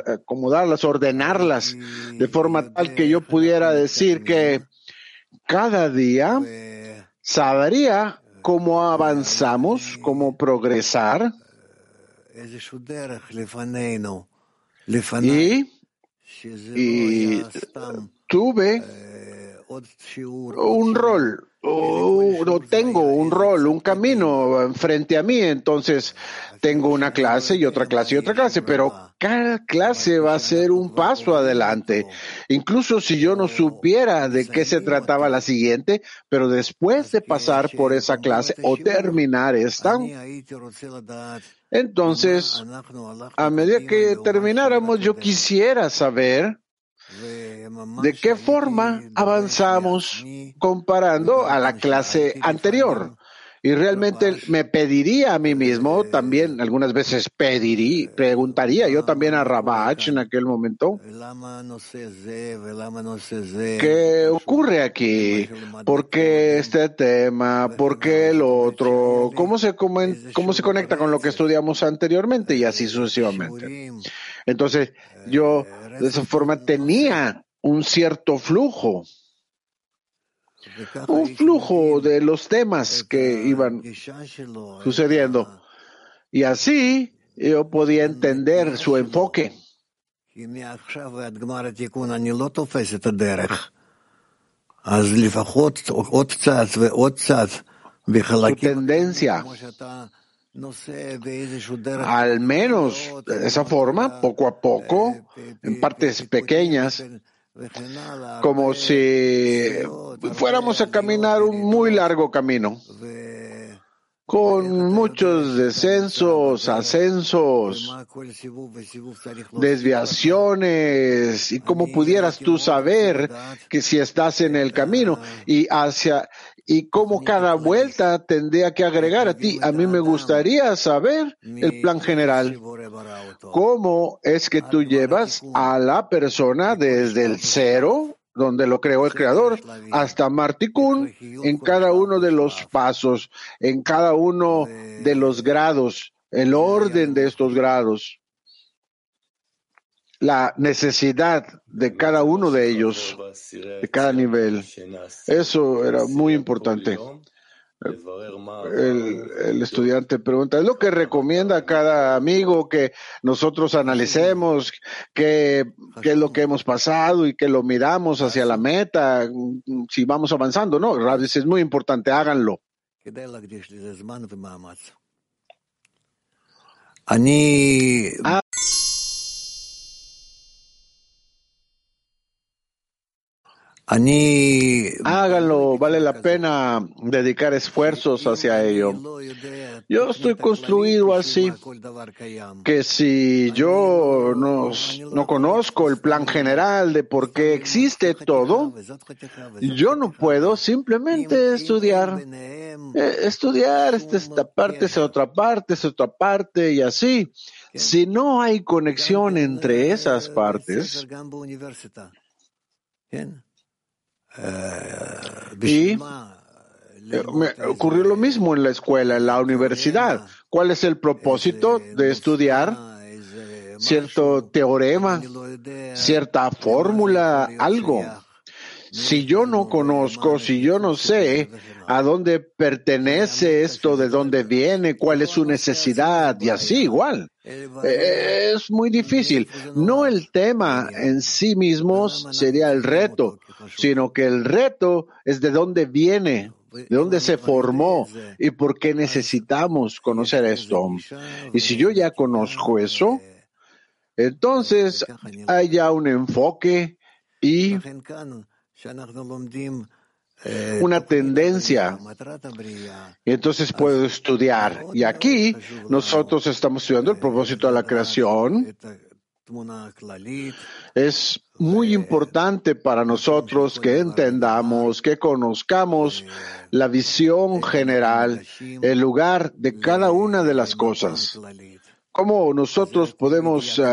acomodarlas, ordenarlas, de forma tal que yo pudiera decir que cada día sabría cómo avanzamos, cómo progresar. Y, y tuve un rol, no tengo un rol, un camino frente a mí, entonces tengo una clase y otra clase y otra clase, pero cada clase va a ser un paso adelante. Incluso si yo no supiera de qué se trataba la siguiente, pero después de pasar por esa clase o terminar esta, entonces, a medida que termináramos, yo quisiera saber de qué forma avanzamos comparando a la clase anterior. Y realmente me pediría a mí mismo, también algunas veces pediría, preguntaría yo también a Rabach en aquel momento, ¿qué ocurre aquí? ¿Por qué este tema? ¿Por qué el otro? ¿Cómo se, cómo se conecta con lo que estudiamos anteriormente? Y así sucesivamente. Entonces, yo de esa forma tenía un cierto flujo un flujo de los temas que iban sucediendo. Y así yo podía entender su enfoque. Su tendencia, al menos de esa forma, poco a poco, en partes pequeñas, como si fuéramos a caminar un muy largo camino, con muchos descensos, ascensos, desviaciones, y como pudieras tú saber que si estás en el camino y hacia y cómo cada vuelta tendría que agregar a ti. A mí me gustaría saber el plan general. ¿Cómo es que tú llevas a la persona desde el cero, donde lo creó el creador, hasta Martikun, en cada uno de los pasos, en cada uno de los grados, el orden de estos grados? la necesidad de cada uno de ellos, de cada nivel. Eso era muy importante. El, estudiante pregunta, ¿es lo que recomienda a cada amigo que nosotros analicemos qué, qué, es lo que hemos pasado y que lo miramos hacia la meta, si vamos avanzando? No, es muy importante, háganlo. Háganlo, vale la pena dedicar esfuerzos hacia ello. Yo estoy construido así, que si yo no, no conozco el plan general de por qué existe todo, yo no puedo simplemente estudiar. Eh, estudiar esta, esta parte, es otra parte, es otra parte y así. Si no hay conexión entre esas partes, y eh, me ocurrió lo mismo en la escuela, en la universidad. ¿Cuál es el propósito de estudiar cierto teorema, cierta fórmula, algo? Si yo no conozco, si yo no sé a dónde pertenece esto, de dónde viene, cuál es su necesidad, y así igual. Eh, es muy difícil. No el tema en sí mismo sería el reto, sino que el reto es de dónde viene, de dónde se formó y por qué necesitamos conocer esto. Y si yo ya conozco eso, entonces hay ya un enfoque y una tendencia. Y entonces puedo estudiar. Y aquí nosotros estamos estudiando el propósito de la creación. Es muy importante para nosotros que entendamos, que conozcamos la visión general, el lugar de cada una de las cosas cómo nosotros podemos uh,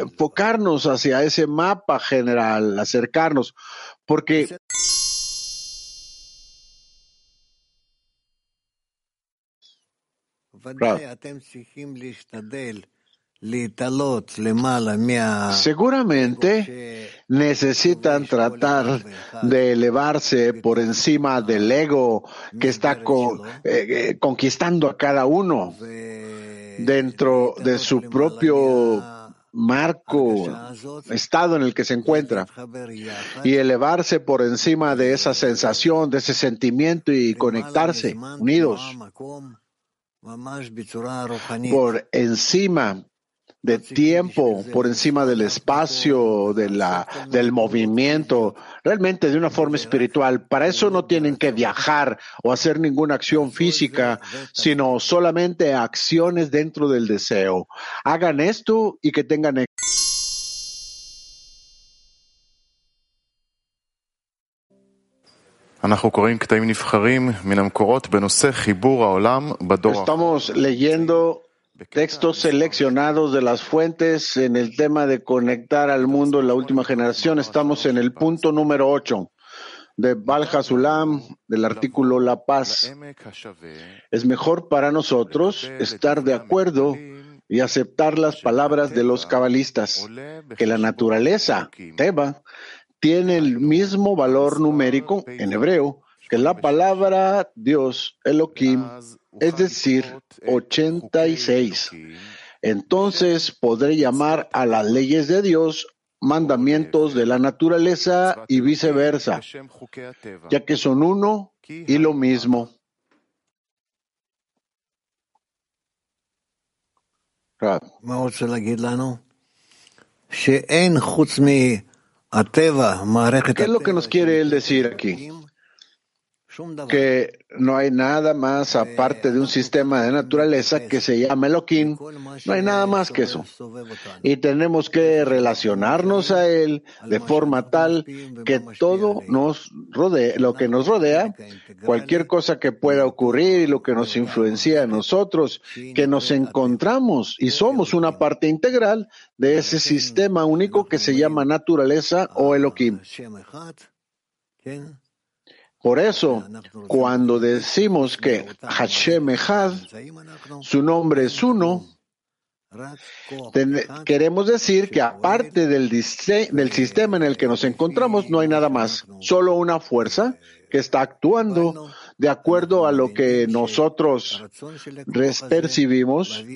enfocarnos hacia ese mapa general, acercarnos, porque Seguramente necesitan tratar de elevarse por encima del ego que está con, eh, conquistando a cada uno dentro de su propio marco, estado en el que se encuentra, y elevarse por encima de esa sensación, de ese sentimiento y conectarse unidos por encima de tiempo, por encima del espacio, de la, del movimiento, realmente de una forma espiritual. Para eso no tienen que viajar o hacer ninguna acción física, sino solamente acciones dentro del deseo. Hagan esto y que tengan Estamos leyendo textos seleccionados de las fuentes en el tema de conectar al mundo en la última generación. Estamos en el punto número 8 de Balja Sulam, del artículo La Paz. Es mejor para nosotros estar de acuerdo y aceptar las palabras de los cabalistas, que la naturaleza, Teba, tiene el mismo valor numérico en hebreo que la palabra Dios, Elohim, es decir, 86. Entonces podré llamar a las leyes de Dios mandamientos de la naturaleza y viceversa, ya que son uno y lo mismo. ¿Qué es lo que nos quiere él decir aquí? Que no hay nada más aparte de un sistema de naturaleza que se llama Elohim, no hay nada más que eso. Y tenemos que relacionarnos a él de forma tal que todo nos rodea, lo que nos rodea, cualquier cosa que pueda ocurrir y lo que nos influencia a nosotros, que nos encontramos y somos una parte integral de ese sistema único que se llama naturaleza o Elohim. Por eso, cuando decimos que Hashem Echad, su nombre es uno, queremos decir que aparte del, del sistema en el que nos encontramos, no hay nada más, solo una fuerza que está actuando de acuerdo a lo que nosotros percibimos,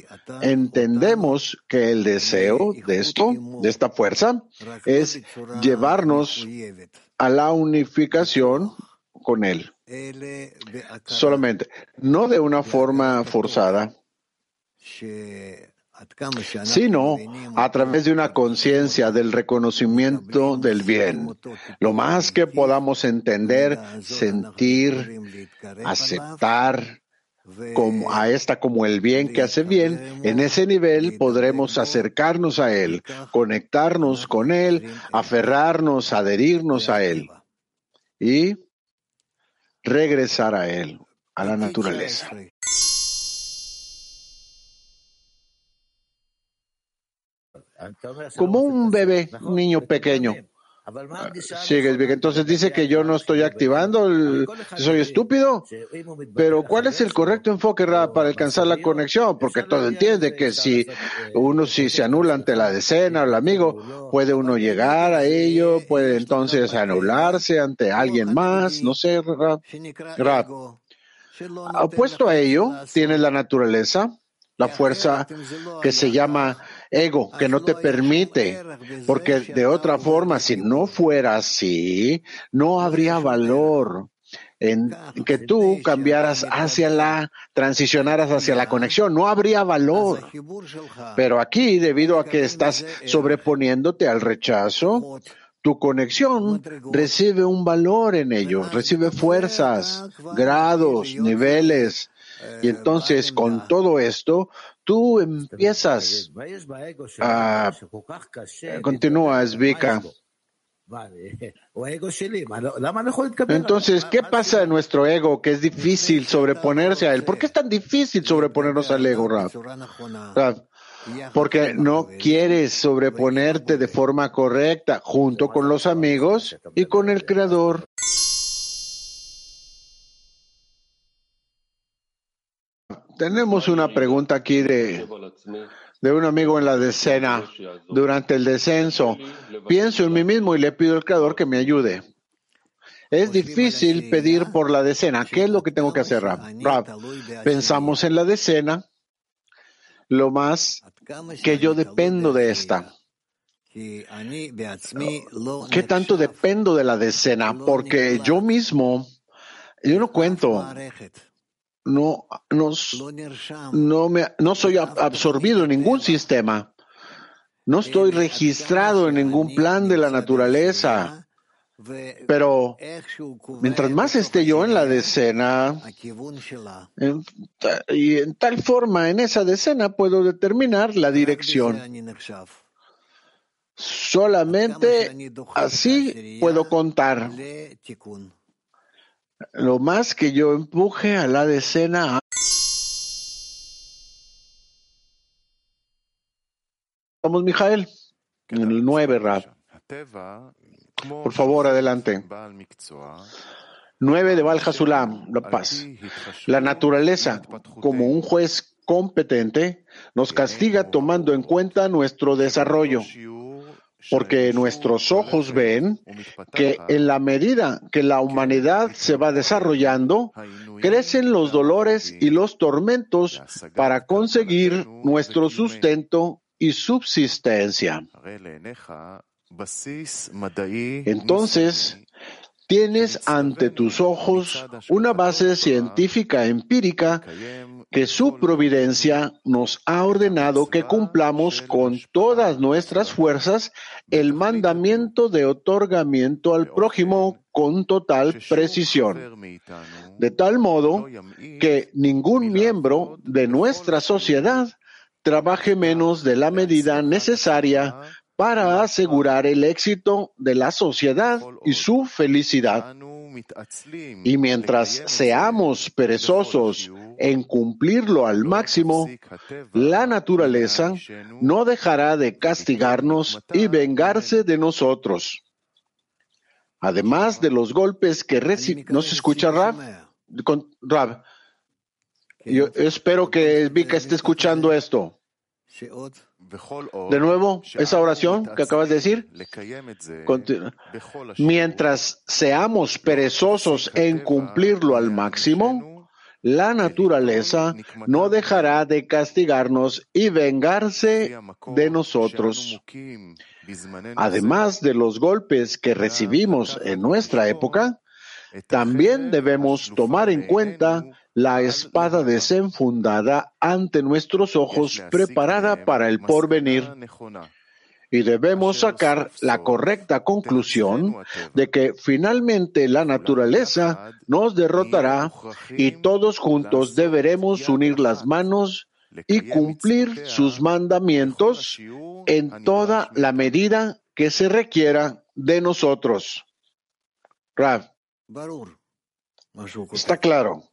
entendemos que el deseo de esto, de esta fuerza, es llevarnos a la unificación con él. Solamente, no de una forma forzada, sino a través de una conciencia del reconocimiento del bien. Lo más que podamos entender, sentir, aceptar como a esta como el bien que hace bien, en ese nivel podremos acercarnos a Él, conectarnos con Él, aferrarnos, adherirnos a Él. Y regresar a él, a la naturaleza. Como un bebé, un niño pequeño. Sigues bien. Entonces dice que yo no estoy activando, soy estúpido. Pero ¿cuál es el correcto enfoque para alcanzar la conexión? Porque todo entiende que si uno si se anula ante la decena o el amigo, puede uno llegar a ello, puede entonces anularse ante alguien más, no sé, Rap. Opuesto a ello, tiene la naturaleza, la fuerza que se llama ego que no te permite, porque de otra forma, si no fuera así, no habría valor en que tú cambiaras hacia la, transicionaras hacia la conexión, no habría valor. Pero aquí, debido a que estás sobreponiéndote al rechazo, tu conexión recibe un valor en ello, recibe fuerzas, grados, niveles. Y entonces, con todo esto, tú empiezas a... Continúa, Svika. Entonces, ¿qué pasa en nuestro ego que es difícil sobreponerse a él? ¿Por qué es tan difícil sobreponernos al ego, Rab? Porque no quieres sobreponerte de forma correcta junto con los amigos y con el Creador. Tenemos una pregunta aquí de, de un amigo en la decena. Durante el descenso, pienso en mí mismo y le pido al Creador que me ayude. Es difícil pedir por la decena. ¿Qué es lo que tengo que hacer, Rab? pensamos en la decena, lo más que yo dependo de esta. ¿Qué tanto dependo de la decena? Porque yo mismo, yo no cuento no, no, no, me, no soy absorbido en ningún sistema. No estoy registrado en ningún plan de la naturaleza. Pero mientras más esté yo en la decena, y en tal forma en esa decena puedo determinar la dirección. Solamente así puedo contar lo más que yo empuje a la decena. Vamos, Mijael, en el 9, Rab. Por favor, adelante. 9 de Val La Paz. La naturaleza, como un juez competente, nos castiga tomando en cuenta nuestro desarrollo porque nuestros ojos ven que en la medida que la humanidad se va desarrollando, crecen los dolores y los tormentos para conseguir nuestro sustento y subsistencia. Entonces, tienes ante tus ojos una base científica empírica que su providencia nos ha ordenado que cumplamos con todas nuestras fuerzas el mandamiento de otorgamiento al prójimo con total precisión, de tal modo que ningún miembro de nuestra sociedad trabaje menos de la medida necesaria para asegurar el éxito de la sociedad y su felicidad. Y mientras seamos perezosos en cumplirlo al máximo, la naturaleza no dejará de castigarnos y vengarse de nosotros. Además de los golpes que recibimos. ¿No se escucha, Rab? Con. Yo espero que Vika esté escuchando esto. De nuevo, esa oración que acabas de decir. Mientras seamos perezosos en cumplirlo al máximo, la naturaleza no dejará de castigarnos y vengarse de nosotros. Además de los golpes que recibimos en nuestra época, también debemos tomar en cuenta la espada desenfundada ante nuestros ojos preparada para el porvenir. Y debemos sacar la correcta conclusión de que finalmente la naturaleza nos derrotará y todos juntos deberemos unir las manos y cumplir sus mandamientos en toda la medida que se requiera de nosotros. Rav. Está claro.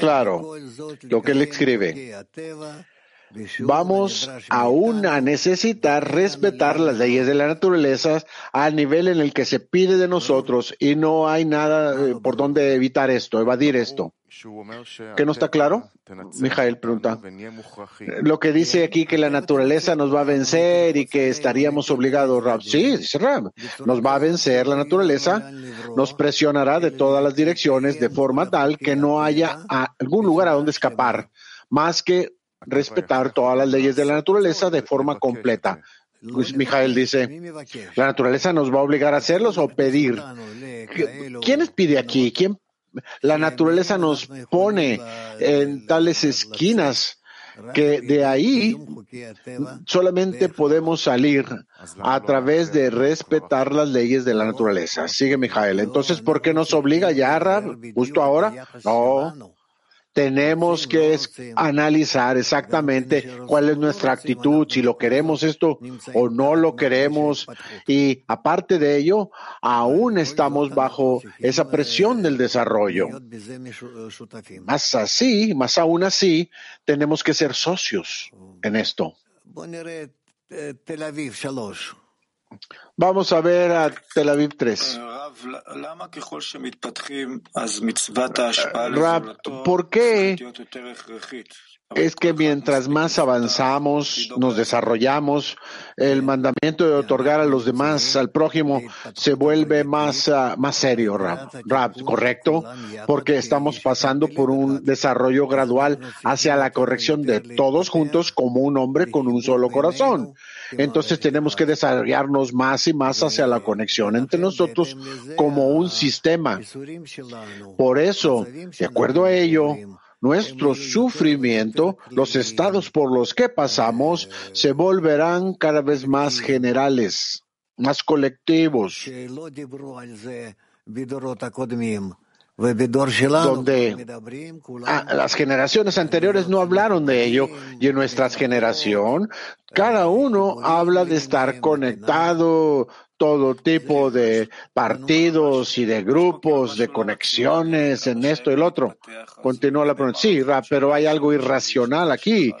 Claro, lo que él escribe. Vamos aún a necesitar respetar las leyes de la naturaleza al nivel en el que se pide de nosotros y no hay nada eh, por donde evitar esto, evadir esto. ¿Qué no está claro? Mijael pregunta. Lo que dice aquí que la naturaleza nos va a vencer y que estaríamos obligados, Rab. Sí, dice Rab. Nos va a vencer la naturaleza, nos presionará de todas las direcciones de forma tal que no haya algún lugar a donde escapar, más que respetar todas las leyes de la naturaleza de forma completa. Luis Mijael dice, ¿la naturaleza nos va a obligar a hacerlos o pedir? ¿Quién pide aquí? ¿Quién? La naturaleza nos pone en tales esquinas que de ahí solamente podemos salir a través de respetar las leyes de la naturaleza. Sigue Mijael. Entonces, ¿por qué nos obliga ya, justo ahora? No. Tenemos que analizar exactamente cuál es nuestra actitud, si lo queremos esto o no lo queremos. Y aparte de ello, aún estamos bajo esa presión del desarrollo. Más así, más aún así, tenemos que ser socios en esto. Vamos a ver a Tel Aviv 3. Rab, ¿por qué es que mientras más avanzamos, nos desarrollamos, el mandamiento de otorgar a los demás, al prójimo, se vuelve más, ah, más serio, Rab, ¿correcto? Porque estamos pasando por un desarrollo gradual hacia la corrección de todos juntos como un hombre con un solo corazón. Entonces tenemos que desarrollarnos más y más hacia la conexión entre nosotros como un sistema. Por eso, de acuerdo a ello, nuestro sufrimiento, los estados por los que pasamos, se volverán cada vez más generales, más colectivos donde las generaciones anteriores no hablaron de ello y en nuestra generación cada uno habla de estar conectado, todo tipo de partidos y de grupos, de conexiones en esto y el otro. Continúa la pregunta. Sí, pero hay algo irracional aquí.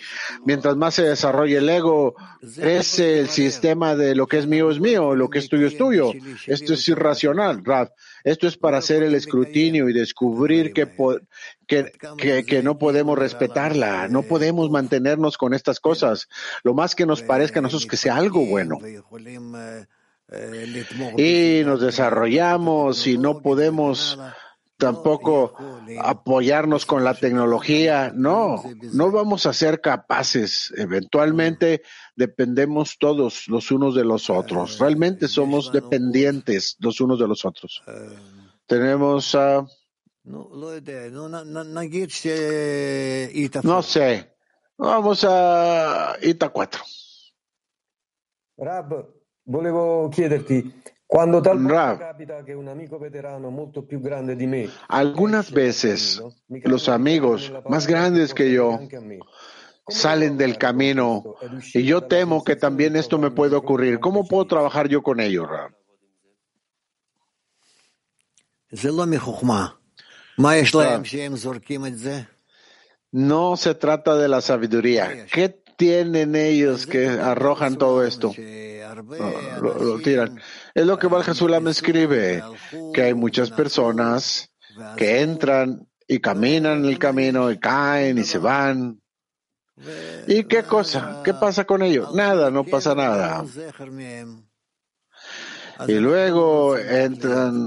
Mientras más se desarrolla el ego, es el sistema de lo que es mío es mío, lo que es tuyo es tuyo. Esto es irracional, Rap. Esto es para hacer el escrutinio y descubrir que, que, que, no podemos respetarla, no podemos mantenernos con estas cosas. Lo más que nos parezca a nosotros que sea algo bueno. y nos desarrollamos y no podemos tampoco apoyarnos con la tecnología. No, no vamos a ser capaces. Eventualmente dependemos todos los unos de los otros. Realmente somos dependientes los unos de los otros. Tenemos a... no sé. Vamos a Ita 4. Volevo chiederti, di me, algunas veces los amigos más grandes que yo salen del camino y yo temo que también esto me puede ocurrir. ¿Cómo puedo trabajar yo con ellos, Rab? No se trata de la sabiduría. ¿Qué tienen ellos que arrojan todo esto? lo, tiran. Es lo que Val me escribe, que hay muchas personas que entran y caminan el camino y caen y se van. ¿Y qué cosa? ¿Qué pasa con ellos? Nada, no pasa nada. Y luego entran,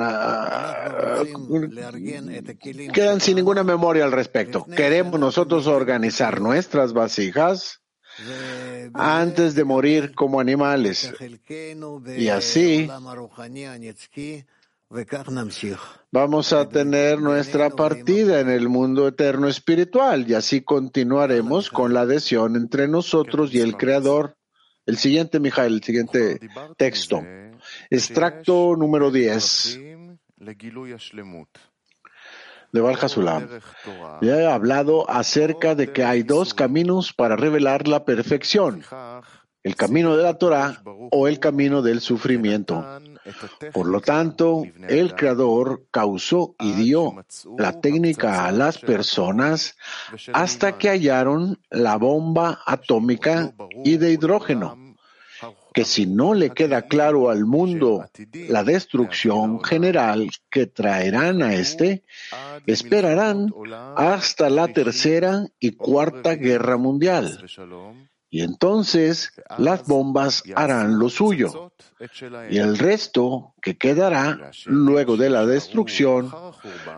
quedan sin ninguna memoria al respecto. Queremos nosotros organizar nuestras vasijas antes de morir como animales. Y así vamos a tener nuestra partida en el mundo eterno espiritual y así continuaremos con la adhesión entre nosotros y el Creador. El siguiente, Mijael, el siguiente texto. Extracto número 10 de Valhasulam. Ya he hablado acerca de que hay dos caminos para revelar la perfección, el camino de la Torah o el camino del sufrimiento. Por lo tanto, el Creador causó y dio la técnica a las personas hasta que hallaron la bomba atómica y de hidrógeno que si no le queda claro al mundo la destrucción general que traerán a este, esperarán hasta la tercera y cuarta guerra mundial. Y entonces las bombas harán lo suyo. Y el resto que quedará luego de la destrucción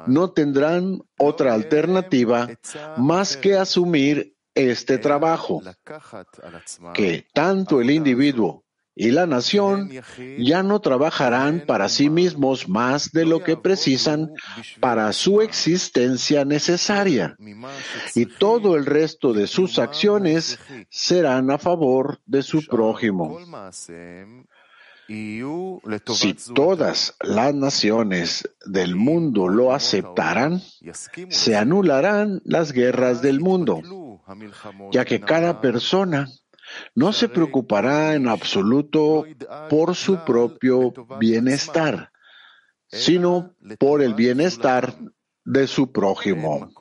no tendrán otra alternativa más que asumir este trabajo, que tanto el individuo y la nación ya no trabajarán para sí mismos más de lo que precisan para su existencia necesaria, y todo el resto de sus acciones serán a favor de su prójimo. Si todas las naciones del mundo lo aceptaran, se anularán las guerras del mundo, ya que cada persona no se preocupará en absoluto por su propio bienestar, sino por el bienestar de su prójimo.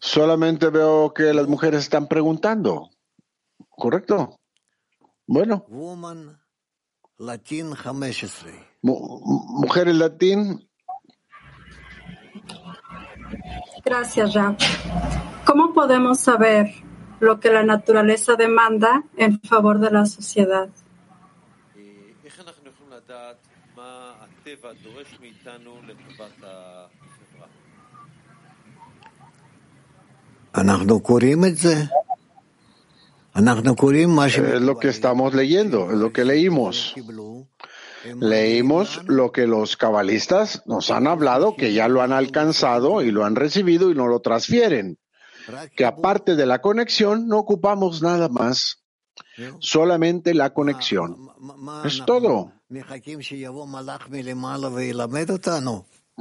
Solamente veo que las mujeres están preguntando. ¿Correcto? Bueno. mujeres latín. Gracias, Raf. ¿Cómo podemos saber lo que la naturaleza demanda en favor de la sociedad? Es lo que estamos leyendo, es lo que leímos. Leímos lo que los cabalistas nos han hablado, que ya lo han alcanzado y lo han recibido y no lo transfieren. Que aparte de la conexión no ocupamos nada más, solamente la conexión. Es todo.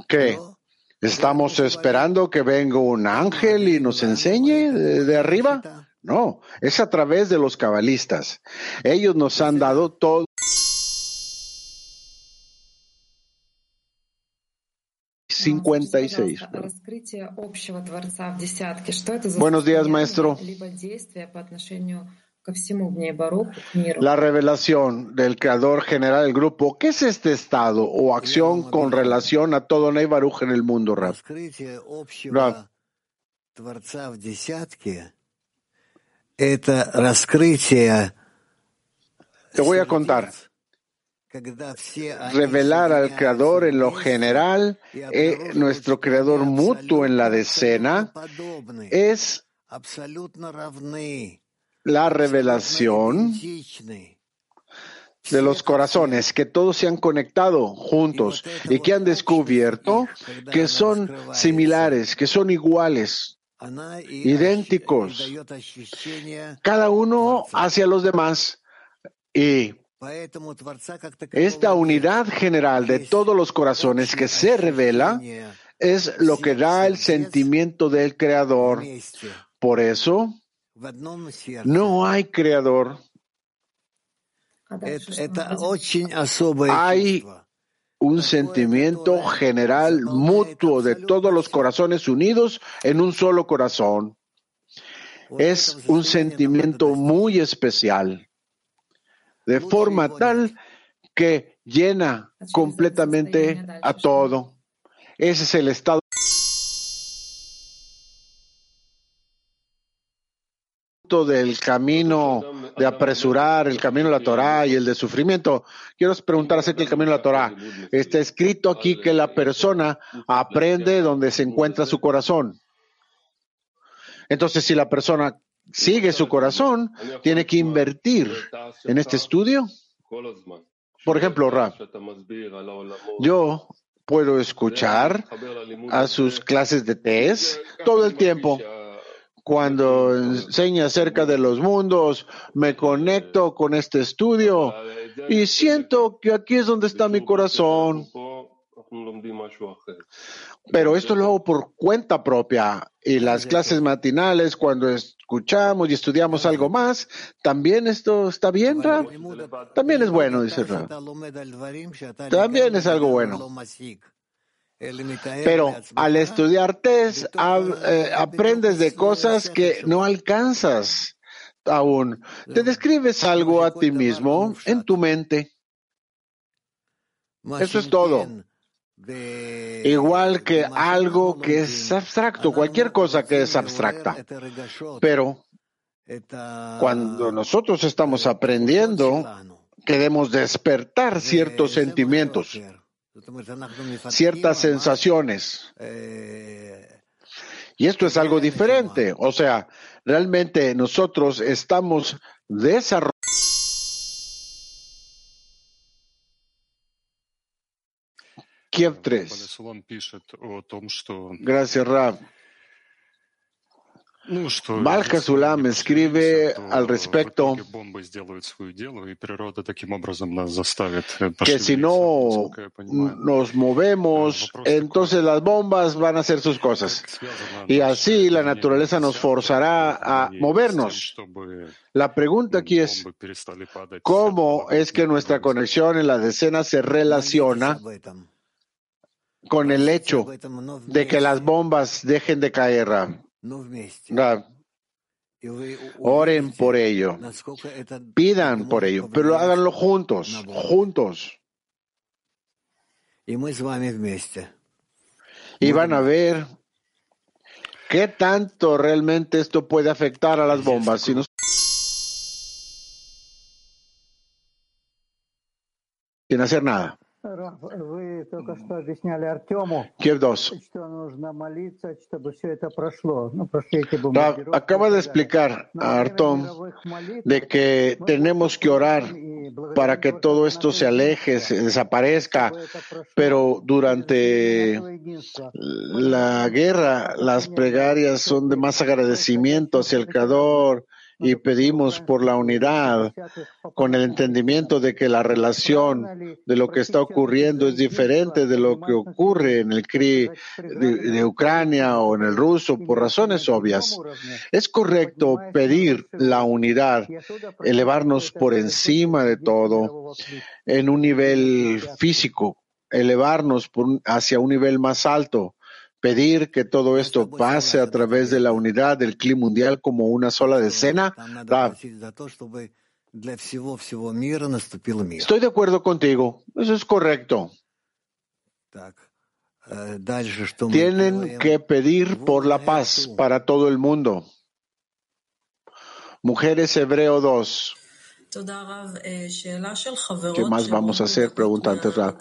¿Qué? ¿Estamos esperando que venga un ángel y nos enseñe de, arriba? No, es a través de los cabalistas. Ellos nos han dado todo. Cincuenta y seis. Buenos días, maestro. La revelación del creador general del grupo, ¿qué es este estado o acción con relación a todo Ney Baruch en el mundo, Rab? Te voy a contar. Revelar al creador en lo general, eh, nuestro creador mutuo en la decena, es la revelación de los corazones, que todos se han conectado juntos y que han descubierto que son similares, que son iguales, idénticos, cada uno hacia los demás. Y esta unidad general de todos los corazones que se revela es lo que da el sentimiento del Creador. Por eso, no hay creador. Hay un sentimiento general mutuo de todos los corazones unidos en un solo corazón. Es un sentimiento muy especial, de forma tal que llena completamente a todo. Ese es el estado. Del camino de apresurar, el camino de la Torah y el de sufrimiento. Quiero preguntar acerca del camino de la Torah. Está escrito aquí que la persona aprende donde se encuentra su corazón. Entonces, si la persona sigue su corazón, tiene que invertir en este estudio. Por ejemplo, Ra, yo puedo escuchar a sus clases de test todo el tiempo cuando enseña acerca de los mundos, me conecto con este estudio y siento que aquí es donde está mi corazón. Pero esto lo hago por cuenta propia y las clases matinales, cuando escuchamos y estudiamos algo más, también esto está bien, Rab. También es bueno, dice Rab. También es algo bueno. Pero al estudiar test eh, aprendes de cosas que no alcanzas aún. Te describes algo a ti mismo en tu mente. Eso es todo. Igual que algo que es abstracto, cualquier cosa que es abstracta. Pero cuando nosotros estamos aprendiendo, queremos despertar ciertos sentimientos ciertas sensaciones. Y esto es algo diferente. O sea, realmente nosotros estamos desarrollando. Kiev 3. Gracias, Rab. Balka Sulam escribe al respecto que si no nos movemos, entonces las bombas van a hacer sus cosas. Y así la naturaleza nos forzará a movernos. La pregunta aquí es, ¿cómo es que nuestra conexión en la decena se relaciona con el hecho de que las bombas dejen de caer? Oren por ello, pidan por ello, pero háganlo juntos, juntos. Y van a ver qué tanto realmente esto puede afectar a las bombas. Si sin hacer nada. 2. Acaba de explicar a Artom de que tenemos que orar para que todo esto se aleje, se desaparezca, pero durante la guerra las plegarias son de más agradecimiento hacia el Creador y pedimos por la unidad con el entendimiento de que la relación de lo que está ocurriendo es diferente de lo que ocurre en el CRI de, Ucrania o en el ruso por razones obvias. Es correcto pedir la unidad, elevarnos por encima de todo en un nivel físico, elevarnos hacia un nivel más alto pedir que todo esto pase a través de la unidad del clima mundial como una sola decena? Estoy de acuerdo contigo. Eso es correcto. Tienen que pedir por la paz para todo el mundo. Mujeres Hebreo 2. ¿Qué más vamos a hacer? Pregunta antes Rab.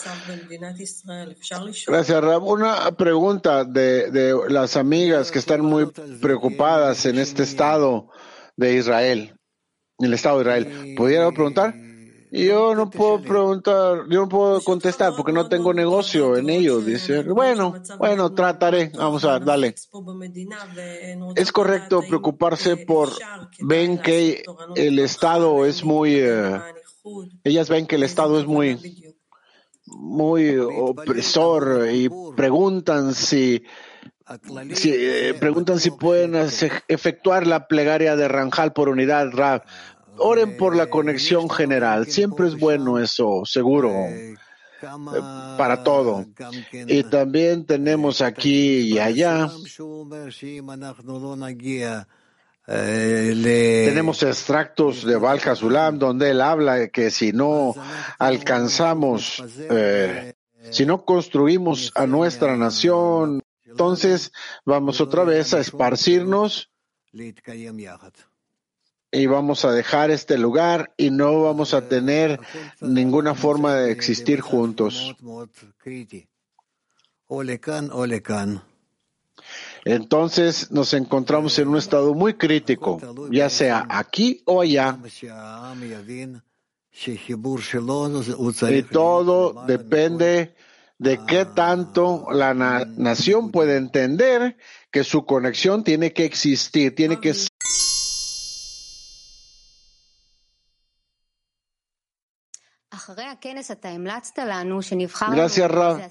Gracias, Rab. Una pregunta de, de las amigas que están muy preocupadas en este estado de Israel, en el estado de Israel. ¿Pudiera preguntar? Yo no puedo preguntar, yo no puedo contestar porque no tengo negocio en ello. Dice, bueno, bueno, trataré. Vamos a ver, dale. Es correcto preocuparse por, ven que el Estado es muy, eh, ellas ven que el Estado es muy, muy opresor y preguntan si, si eh, preguntan si pueden efectuar la plegaria de Ranjal por unidad, Rab. Oren por la conexión general. Siempre es bueno eso, seguro, para todo. Y también tenemos aquí y allá. Tenemos extractos de Val donde él habla que si no alcanzamos, eh, si no construimos a nuestra nación, entonces vamos otra vez a esparcirnos y vamos a dejar este lugar y no vamos a tener ninguna forma de existir juntos. Entonces nos encontramos en un estado muy crítico, ya sea aquí o allá. Y todo depende de qué tanto la nación puede entender que su conexión tiene que existir, tiene que Gracias, Ra.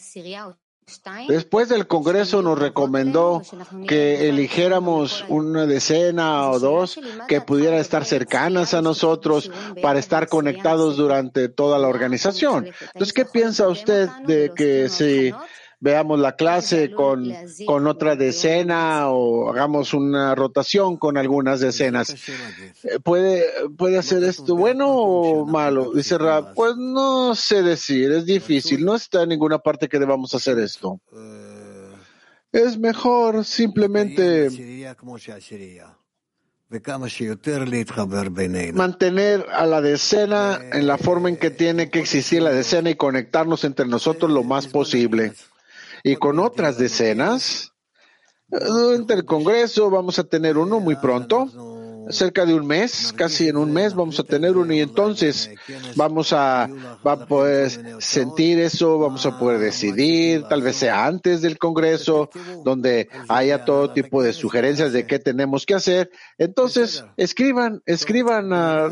Después del Congreso nos recomendó que eligiéramos una decena o dos que pudieran estar cercanas a nosotros para estar conectados durante toda la organización. Entonces, ¿qué piensa usted de que si veamos la clase con, con otra decena o hagamos una rotación con algunas decenas. Eh, ¿Puede, puede hacer esto bueno o malo? Dice Rab, pues no sé decir, es difícil, no está en ninguna parte que debamos hacer esto. Es mejor simplemente mantener a la decena en la forma en que tiene que existir la decena y conectarnos entre nosotros lo más posible y con otras decenas. Durante el Congreso vamos a tener uno muy pronto cerca de un mes, casi en un mes vamos a tener uno y entonces vamos a, va a poder sentir eso, vamos a poder decidir, tal vez sea antes del Congreso, donde haya todo tipo de sugerencias de qué tenemos que hacer. Entonces, escriban, escriban a